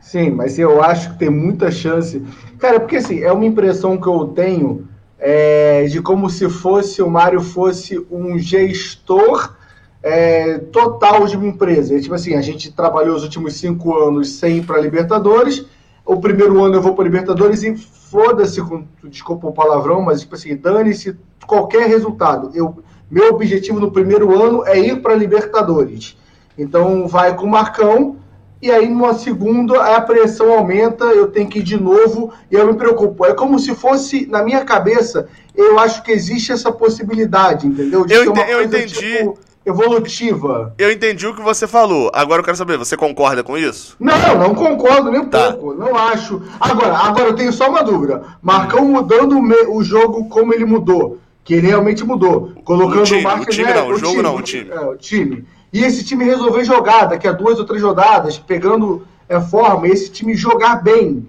Sim, mas eu acho que tem muita chance. Cara, porque assim, é uma impressão que eu tenho é, de como se fosse o Mário fosse um gestor é, total de uma empresa. tipo assim, a gente trabalhou os últimos cinco anos sem ir para Libertadores. O primeiro ano eu vou para Libertadores e foda-se, desculpa o palavrão, mas tipo assim, dane-se qualquer resultado. Eu, meu objetivo no primeiro ano é ir para Libertadores. Então vai com o Marcão e aí numa segunda a pressão aumenta, eu tenho que ir de novo e eu me preocupo. É como se fosse, na minha cabeça, eu acho que existe essa possibilidade, entendeu? De eu, ente eu entendi. Tipo, evolutiva. Eu entendi o que você falou. Agora eu quero saber, você concorda com isso? Não, não concordo nem um tá. pouco. Não acho. Agora, agora eu tenho só uma dúvida. Marcão mudando o, o jogo como ele mudou. Que ele realmente mudou. Colocando o, time, o. O time não, o, o jogo time, não, o time. É, o time e esse time resolver jogar daqui a duas ou três rodadas, pegando é, forma, esse time jogar bem,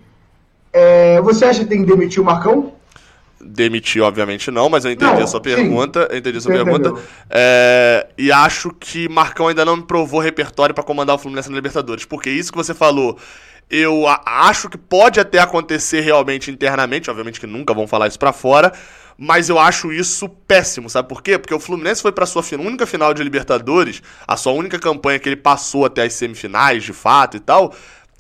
é, você acha que tem que demitir o Marcão? Demitir, obviamente não, mas eu entendi não, a sua pergunta. Eu entendi a sua pergunta. É, e acho que Marcão ainda não me provou repertório para comandar o Fluminense na Libertadores. Porque isso que você falou, eu acho que pode até acontecer realmente internamente. Obviamente que nunca vão falar isso para fora mas eu acho isso péssimo, sabe por quê? Porque o Fluminense foi para sua única final de Libertadores, a sua única campanha que ele passou até as semifinais, de fato e tal,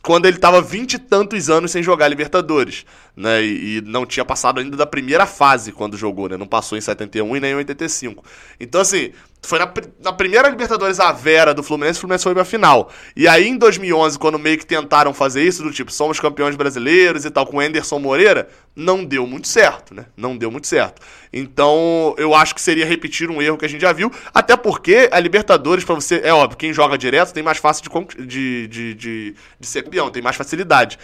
quando ele estava vinte e tantos anos sem jogar Libertadores, né? E, e, não tinha passado ainda da primeira fase quando jogou, né? Não passou em 71 e nem em 85. Então, assim, foi na, na primeira Libertadores a Vera do Fluminense, o Fluminense foi pra final. E aí em 2011, quando meio que tentaram fazer isso, do tipo, somos campeões brasileiros e tal, com o Anderson Moreira, não deu muito certo, né? Não deu muito certo. Então, eu acho que seria repetir um erro que a gente já viu, até porque a Libertadores, para você, é óbvio, quem joga direto tem mais fácil de, de, de, de, de ser campeão, tem mais facilidade.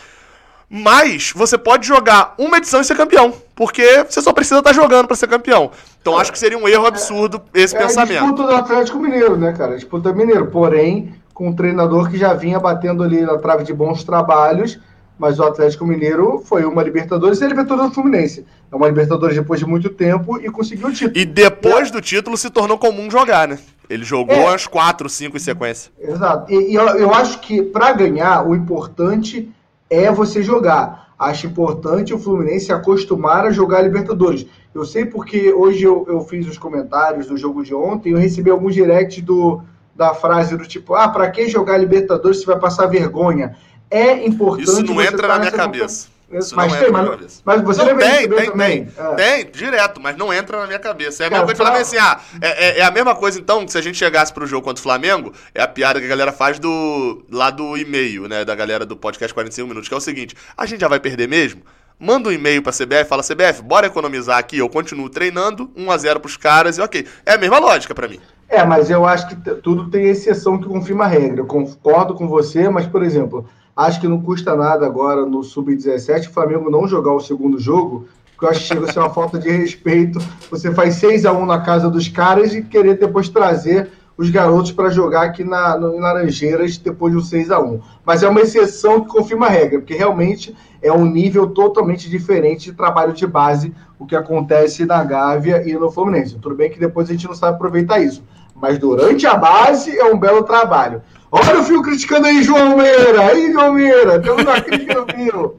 Mas você pode jogar uma edição e ser campeão. Porque você só precisa estar tá jogando para ser campeão. Então acho que seria um erro absurdo esse é pensamento. É disputa do Atlético Mineiro, né, cara? Disputa Mineiro. Porém, com um treinador que já vinha batendo ali na trave de bons trabalhos. Mas o Atlético Mineiro foi uma Libertadores e a Libertadores do Fluminense. É uma Libertadores depois de muito tempo e conseguiu o título. E depois do título se tornou comum jogar, né? Ele jogou é. as quatro, cinco em sequência. Exato. E, e eu, eu acho que para ganhar, o importante é você jogar. Acho importante o Fluminense acostumar a jogar Libertadores. Eu sei porque hoje eu, eu fiz os comentários do jogo de ontem, eu recebi alguns directs do, da frase do tipo: ah, para que jogar Libertadores se vai passar vergonha? É importante. Isso não entra na minha cabeça. Isso mas tem, mas, mas você Não, tem, receber tem, também. tem, É. tem, direto, mas não entra na minha cabeça. É a Cara, mesma coisa de falar assim, ah, é, é- é a mesma coisa então, que se a gente chegasse pro jogo contra o Flamengo, é a piada que a galera faz do lá do e-mail, né, da galera do podcast 45 minutos, que é o seguinte, a gente já vai perder mesmo? Manda um e-mail pra CBF, fala CBF, bora economizar aqui, eu continuo treinando, 1 a 0 pros caras e ok. É a mesma lógica pra mim. É, mas eu acho que tudo tem exceção que confirma a regra. Eu concordo com você, mas, por exemplo, acho que não custa nada agora no Sub-17 o Flamengo não jogar o segundo jogo, porque eu acho que chega a ser uma falta de respeito. Você faz 6 a 1 na casa dos caras e querer depois trazer os garotos para jogar aqui na, no, em Laranjeiras depois de um 6 a 1 Mas é uma exceção que confirma a regra, porque realmente é um nível totalmente diferente de trabalho de base o que acontece na Gávea e no Fluminense. Tudo bem que depois a gente não sabe aproveitar isso. Mas durante a base é um belo trabalho. Olha o Fio criticando aí, João Meira. Aí, João Meira. Temos uma crítica no Fio.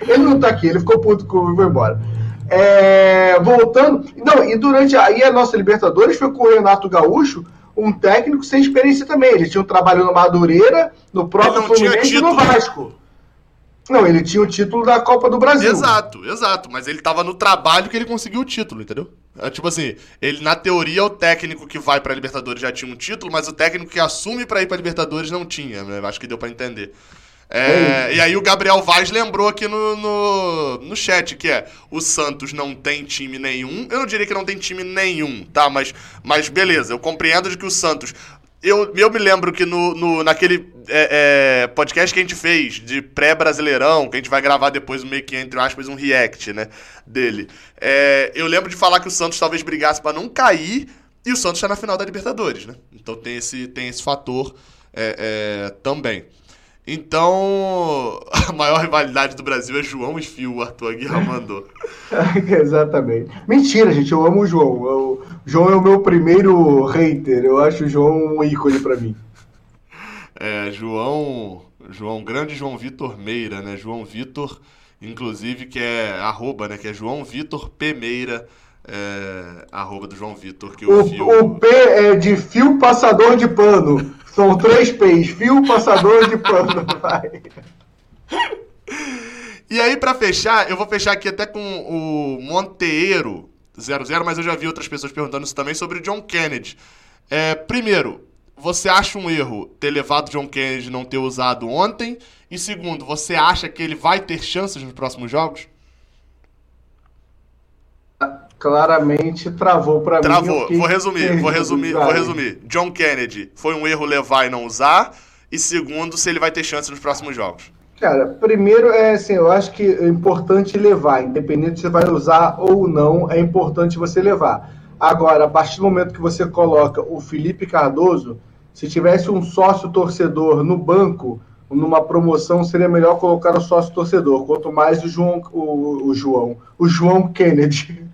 Ele não tá aqui, ele ficou puto comigo e foi embora. É, voltando. Não, e durante a, e a nossa Libertadores foi com o Renato Gaúcho, um técnico sem experiência também. Ele tinha um trabalho no Madureira, no próprio Fluminense e no. Vasco. Não, ele tinha o título da Copa do Brasil. Exato, exato. Mas ele tava no trabalho que ele conseguiu o título, entendeu? É tipo assim, ele na teoria o técnico que vai pra Libertadores já tinha um título, mas o técnico que assume pra ir pra Libertadores não tinha, né? Acho que deu pra entender. É, e aí o Gabriel Vaz lembrou aqui no, no, no chat que é o Santos não tem time nenhum. Eu não diria que não tem time nenhum, tá? Mas, mas beleza, eu compreendo de que o Santos. Eu, eu me lembro que no, no, naquele é, é, podcast que a gente fez de pré-brasileirão, que a gente vai gravar depois meio que, entre aspas, um react, né? Dele. É, eu lembro de falar que o Santos talvez brigasse pra não cair e o Santos tá na final da Libertadores, né? Então tem esse, tem esse fator é, é, também. Então, a maior rivalidade do Brasil é João e Fio, o Arthur Aguirre mandou. Exatamente. Mentira, gente, eu amo o João. Eu- O João é o meu primeiro hater. Eu acho o João um ícone pra mim. É, João, João, grande João Vitor Meira, né? João Vitor, inclusive, que é arroba, né? Que é João Vitor P. Meira, é, arroba do João Vitor, que o, Fio... O, o P é de fio passador de pano. São três P's. Fio passador de pano. Vai. E aí, pra fechar, eu vou fechar aqui até com o Monteiro 00, mas eu já vi outras pessoas perguntando isso também sobre o John Kennedy. É, primeiro, você acha um erro ter levado o John Kennedy e não ter usado ontem? E segundo, você acha que ele vai ter chances nos próximos jogos? Claramente travou pra mim. Travou. Vou resumir, vou resumir, vou resumir. John Kennedy foi um erro levar e não usar. E segundo, se ele vai ter chance nos próximos jogos. Cara, primeiro é assim, eu acho que é importante levar, independente se você vai usar ou não, é importante você levar. Agora, a partir do momento que você coloca o Felipe Cardoso, se tivesse um sócio torcedor no banco, numa promoção, seria melhor colocar o sócio torcedor. Quanto mais o João, o, o João, o João Kennedy,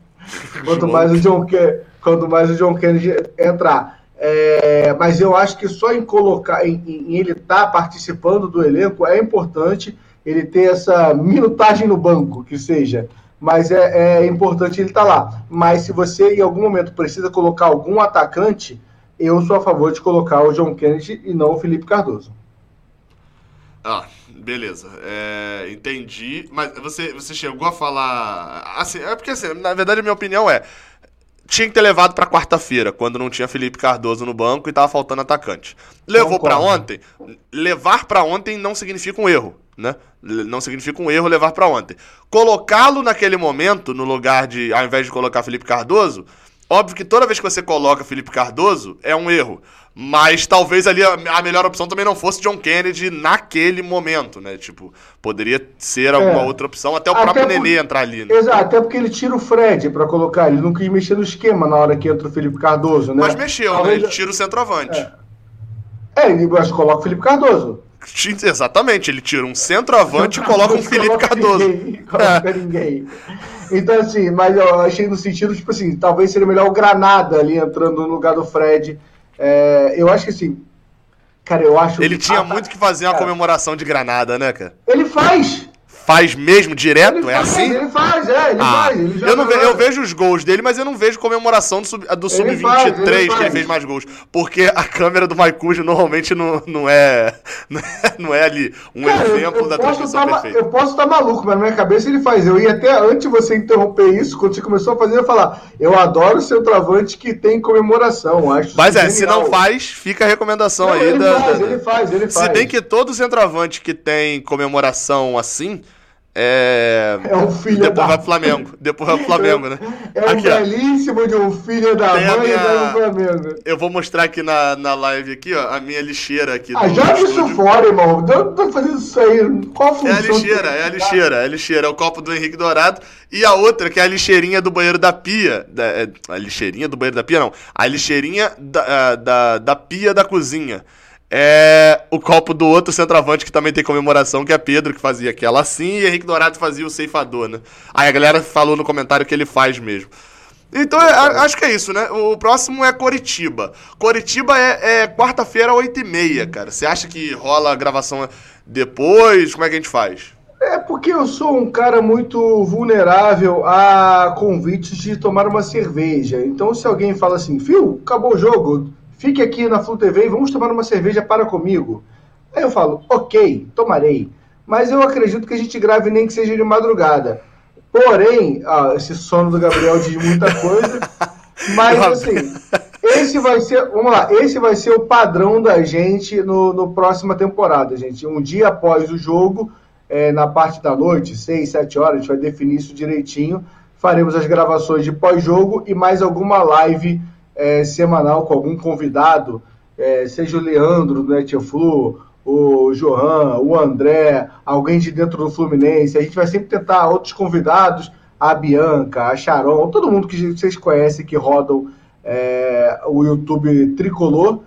quanto mais o John, Ke- quanto mais o John Kennedy entrar. É, mas eu acho que só em colocar, em, em ele estar participando do elenco é importante ele ter essa minutagem no banco, que seja. Mas é, é importante ele estar lá. Mas se você em algum momento precisa colocar algum atacante, eu sou a favor de colocar o John Kennedy e não o Felipe Cardoso. Ah, beleza. É, entendi. Mas você, você chegou a falar. Assim, é porque assim, na verdade a minha opinião é. Tinha que ter levado pra quarta-feira, quando não tinha Felipe Cardoso no banco e tava faltando atacante. Levou pra Concordo. ontem. Levar pra ontem não significa um erro, né? Não significa um erro levar pra ontem. Colocá-lo naquele momento, no lugar de. Ao invés de colocar Felipe Cardoso, óbvio que toda vez que você coloca Felipe Cardoso, é um erro. Mas talvez ali a, a melhor opção também não fosse John Kennedy naquele momento, né? Tipo, poderia ser alguma É. outra opção, até o Até próprio por- Nenê entrar ali, né? Exato, até porque ele tira o Fred para colocar, ele não quis mexer no esquema na hora que entra o Felipe Cardoso, né? Mas mexeu, né? Talvez- Ele tira o centroavante. É, ele mas coloca o Felipe Cardoso. Exatamente, ele tira um centroavante e coloca um Felipe Coloca Cardoso. Ninguém, coloca ninguém. Então, assim, mas eu achei no sentido, tipo assim, talvez seria melhor o Granada ali entrando no lugar do Fred. É, eu acho que assim. Cara, eu acho Ele que- tinha Ah, muito que fazer uma cara, comemoração de granada, né, cara? Ele faz! Faz mesmo direto? Ele é faz, assim? Ele faz, é, ele Ah, faz. Ele eu, não ve- eu vejo os gols dele, mas eu não vejo comemoração do Sub- do Ele Sub-23 faz, ele que ele fez mais gols. Porque a câmera do Maicujo normalmente não, não, é, não, é, não é ali um Cara, eu- exemplo eu da transmissão tá perfeita. Eu posso estar maluco, mas na minha cabeça ele faz. Eu ia até antes de você interromper isso, quando você começou a fazer, eu ia falar: eu adoro o centroavante que tem comemoração. Acho Mas é, se genial. não faz, fica a recomendação Não, aí ele da. faz, da- ele faz, ele Se faz. bem que todo centroavante que tem comemoração assim. É. É um filho Depois da- vai Flamengo. Depois vai pro Flamengo, né? É um Aqui, ó. belíssimo de um filho da Tem mãe minha- e do Flamengo. Eu vou mostrar aqui na, na live aqui, ó, a minha lixeira aqui Ah, do joga isso fora, irmão. Não tô fazendo isso aí. Qual a É função? a lixeira, é a lixeira, é a lixeira, é o copo do Henrique Dourado. E a outra, que é a lixeirinha do banheiro da pia. Da, é, a lixeirinha do banheiro da pia, não. A lixeirinha da, ah, da, da pia da cozinha. É o copo do outro centroavante que também tem comemoração, que é Pedro, que fazia aquela assim, e Henrique Dourado fazia o ceifador, né? Aí a galera falou no comentário que ele faz mesmo. Então, é, acho que é isso, né? O próximo é Coritiba. Coritiba é, é quarta-feira, 8h30, cara. Você acha que rola a gravação depois? Como é que a gente faz? É porque eu sou um cara muito vulnerável a convites de tomar uma cerveja. Então, se alguém fala assim, Fio, acabou o jogo, fique aqui na Flu TV e vamos tomar uma cerveja para comigo. Aí eu falo, ok, tomarei. Mas eu acredito que a gente grave nem que seja de madrugada. Porém, ah, esse sono do Gabriel diz muita coisa. Mas assim, esse vai ser, vamos lá, esse vai ser o padrão da gente no, no próxima temporada, gente. Um dia após o jogo, é, na parte da noite, 6, 7 horas, a gente vai definir isso direitinho. Faremos as gravações de pós-jogo e mais alguma live é, semanal com algum convidado, é, seja o Leandro do Netflu, o Johan, o André, alguém de dentro do Fluminense. A gente vai sempre tentar outros convidados, a Bianca, a Sharon, todo mundo que vocês conhecem que rodam é, o YouTube tricolor.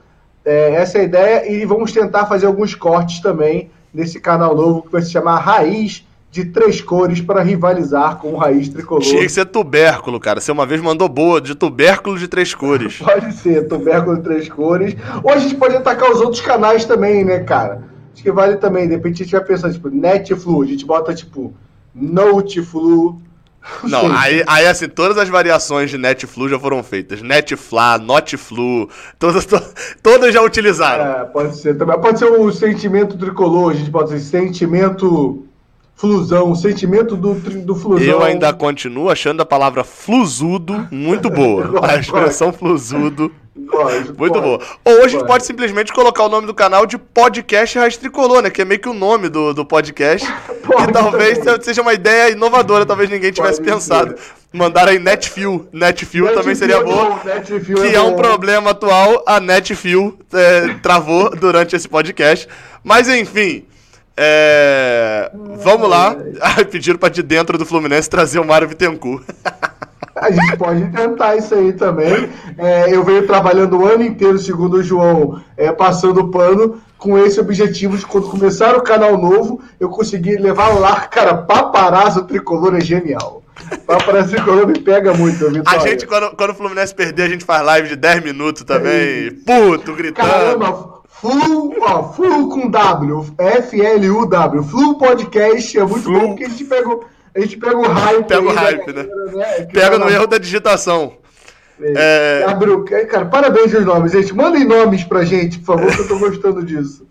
É, essa é a ideia e vamos tentar fazer alguns cortes também nesse canal novo que vai se chamar Raiz de Três Cores para rivalizar com o Raiz Tricolor. Tinha que ser tubérculo, cara. Você uma vez mandou boa, de tubérculo de três cores. Pode ser, tubérculo de três cores. Ou a gente pode atacar os outros canais também, né, cara? Acho que vale também. De repente a gente vai pensar, tipo, Netflu. A gente bota, tipo, Noteflu. Não, aí, aí assim, todas as variações de Netflu já foram feitas. Netfla, Notflu, todas, to- todas já utilizaram. É, pode ser também. Pode ser o sentimento tricolor. A gente pode ser sentimento flusão. Sentimento do, do flusão. Eu ainda continuo achando a palavra flusudo muito boa. A expressão flusudo, Gosto, muito boa. Ou a gente Pode. simplesmente colocar o nome do canal de Podcast Raiz Tricolor, né? Que é meio que o nome do, do podcast. Que talvez também. seja uma ideia inovadora, talvez ninguém tivesse Pode pensado. ser. Mandaram aí Netfew. Netfew também Netflix seria é boa. que é um bom. problema atual, a Netfil é, travou durante esse podcast. Mas enfim, é, vamos lá. Pediram para de dentro do Fluminense trazer o Mário Bittencourt. A gente pode tentar isso aí também. É, eu venho trabalhando o ano inteiro, segundo o João, é, passando pano, com esse objetivo de quando começar o canal novo, eu conseguir levar lá, cara, paparazzo tricolor é genial. Paparazzo tricolor me pega muito, A Vitória. gente, quando, quando o Fluminense perder, a gente faz live de 10 minutos também. Puto, gritando. Caramba, Flu, ó, Flu com W, F-L-U-W, Flu Podcast é muito Flu. bom porque a gente pega, o- a gente pega o hype. Pega o da hype, né? galera, que Pega tá no erro da digitação. É, Abriu, cara, parabéns aos nomes, gente. Mandem nomes pra gente, por favor, que eu tô gostando disso.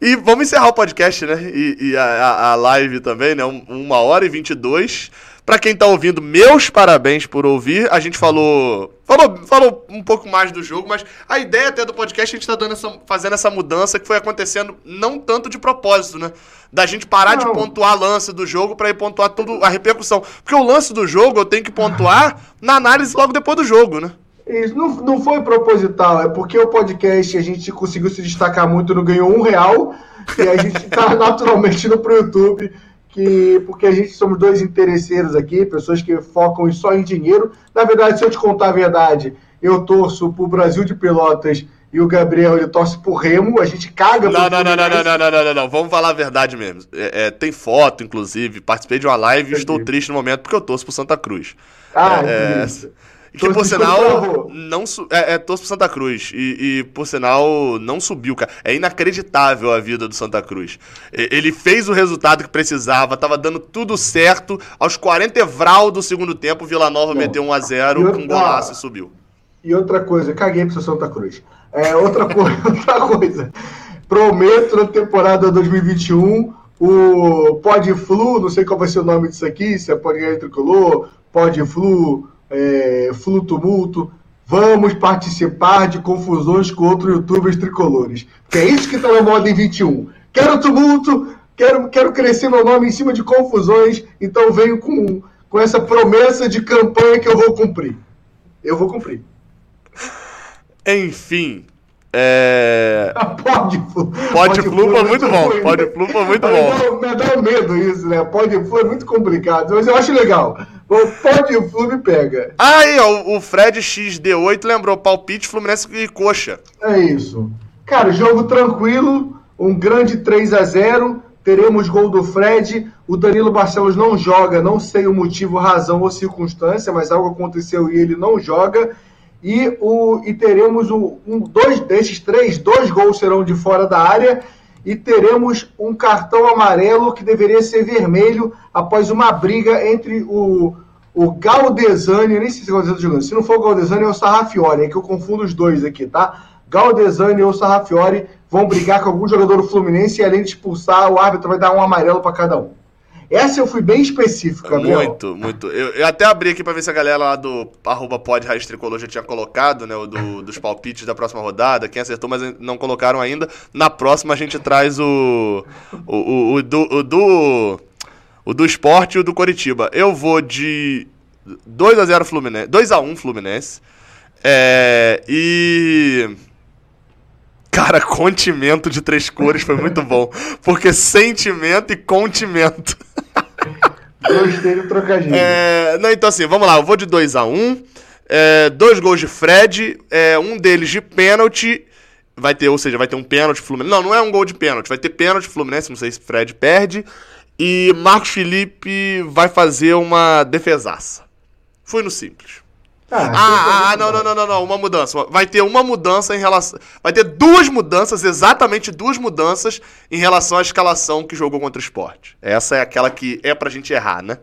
E vamos encerrar o podcast, né? E, e a, a- live também, né? Um- Uma hora e 22. Pra quem tá ouvindo, meus parabéns por ouvir. A gente falou, falou. Falou um pouco mais do jogo, mas a ideia até do podcast é a gente tá dando essa, fazendo essa mudança que foi acontecendo não tanto de propósito, né? Da gente parar de Não. pontuar lance do jogo pra ir pontuar tudo, a repercussão. Porque o lance do jogo eu tenho que pontuar na análise logo depois do jogo, né? Isso não, não foi proposital, é porque o podcast a gente conseguiu se destacar muito, não ganhou um real, e a gente tá naturalmente no pro YouTube, que, porque a gente somos dois interesseiros aqui, pessoas que focam só em dinheiro. Na verdade, se eu te contar a verdade, eu torço pro Brasil de Pelotas e o Gabriel ele torce pro Remo, a gente caga Não, não, não, não, não, não, não, não, não, não. Vamos falar a verdade mesmo. É, é, tem foto, inclusive. Participei de uma live e estou triste no momento porque eu torço pro Santa Cruz. Ah, É, isso. Que por sinal não é, é torço pro Santa Cruz. E, e, por sinal não subiu, cara. É inacreditável a vida do Santa Cruz. Ele fez o resultado que precisava, tava dando tudo certo. Aos 40 evral do segundo tempo, Vila Nova Bom, meteu 1 a 0 com um golaço e subiu. E outra coisa, caguei pro Santa Cruz. É, outra, coisa, outra coisa. Prometo na temporada 2021 o Pod Flu, não sei qual vai ser o nome disso aqui, se é Podcast Tricolor, Pod Flu, é, Flu Tumulto. Vamos participar de confusões com outros youtubers tricolores. Que é isso que está na moda em 21. Quero tumulto, quero, quero crescer meu nome em cima de confusões, então venho com, com essa promessa de campanha que eu vou cumprir. Eu vou cumprir. Enfim, é... Pode. Pode Flu foi muito bom. Pode Flu foi muito bom. Me dá medo isso, né? Pode Flu é muito complicado, mas eu acho legal. O Pode Flu me pega. Aí, ó, o Fred XD8 lembrou palpite Fluminense e coxa. É isso. Cara, jogo tranquilo, um grande 3 a 0 teremos gol do Fred. O Danilo Barcelos não joga, não sei o motivo, razão ou circunstância, mas algo aconteceu e ele não joga e, o, e teremos um, um, dois desses três, dois gols serão de fora da área e teremos um cartão amarelo que deveria ser vermelho após uma briga entre o, o Galdesani, nem sei se é o jogando, se não for o Galdesani é o Sarrafiori, é que eu confundo os dois aqui, tá? Galdesani ou Sarrafiori vão brigar com algum jogador do Fluminense e além de expulsar, o árbitro vai dar um amarelo para cada um. Essa eu fui bem específico, Gabriel. Muito, muito. Eu, eu até abri aqui pra ver se a galera lá do arroba pod Raiz Tricolor já tinha colocado, né? O do, dos palpites da próxima rodada. Quem acertou, mas não colocaram ainda. Na próxima a gente traz o. O, o, o do. O do, o do esporte e o do Coritiba. Eu vou de 2 a 0 Fluminense. 2 a 1 Fluminense. É, e. Cara, contimento de três cores foi muito bom. Porque sentimento e contimento. Gostei do trocadilho. É, não, então assim, vamos lá. Eu vou de 2 a 1 um, é, Dois gols de Fred. É, um deles de pênalti. Vai ter, ou seja, vai ter um pênalti Fluminense. Não, não é um gol de pênalti. Vai ter pênalti Fluminense. Não sei se Fred perde. E Marcos Felipe vai fazer uma defesaça. Fui no simples. Ah, ah, ah não, não, não, não, não, uma mudança. Vai ter uma mudança em relação. Vai ter duas mudanças, exatamente duas mudanças em relação à escalação que jogou contra o esporte. Essa é aquela que é pra gente errar, né?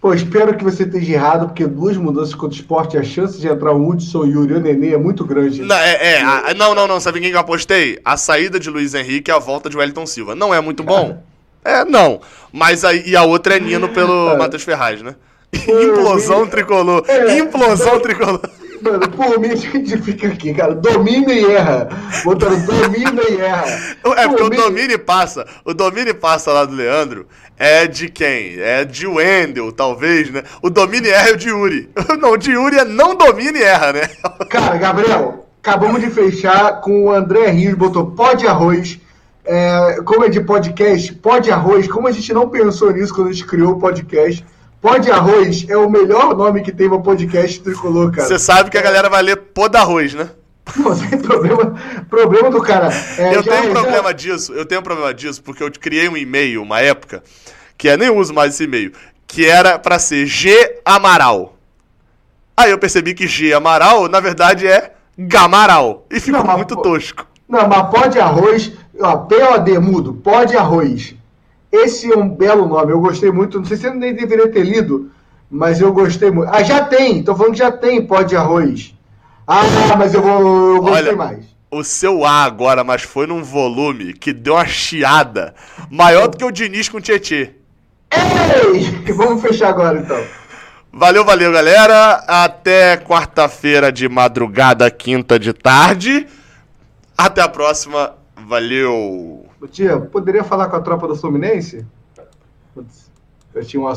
Pô, espero que você esteja errado, porque duas mudanças contra o esporte, a chance de entrar o Hudson e o Yuri Nenê é muito grande. Não, é, é a, não, não, não. Sabe quem que eu apostei? A saída de Luiz Henrique e a volta de Wellington Silva. Não é muito bom? É, não. Mas aí, e a outra é Nino pelo é. Matheus Ferraz, né? Implosão tricolor. É, Implosão tricolor. Mano, por mim a gente fica aqui, cara. Domina e erra. Botando domina e erra. É, porque por o mim... domine passa. O domine passa lá do Leandro é de quem? É de Wendel, talvez, né? O domine e erra é o de Yuri. Não, o de Yuri é não domina e erra, né? Cara, Gabriel, acabamos de fechar com o André Rios, botou pó de arroz. É, como é de podcast, pó de arroz. Como a gente não pensou nisso quando a gente criou o podcast Pode Arroz é o melhor nome que tem para podcast tricolor, cara. Você sabe que a galera vai ler Pô da Arroz, né? Não, sem problema, problema do cara. É, eu tenho um problema já... disso, eu tenho um problema disso, porque eu criei um e-mail uma época, que é, nem uso mais esse e-mail, que era para ser G Amaral. Aí eu percebi que G Amaral, na verdade, é Gamaral. E ficou não, muito tosco. Não, mas pode arroz, ó, POD mudo, pode arroz. Esse é um belo nome, eu gostei muito. Não sei se você nem deveria ter lido, mas eu gostei muito. Ah, já tem, tô falando que já tem pó de arroz. Ah, mas eu vou eu gostei Olha, mais. O seu A agora, mas foi num volume que deu uma chiada maior do que o Diniz com o Tietê. Ei! Vamos fechar agora então. Valeu, valeu, galera. Até quarta-feira de madrugada, quinta de tarde. Até a próxima. Valeu! Tia, poderia falar com a tropa do Fluminense? Eu tinha um assunto.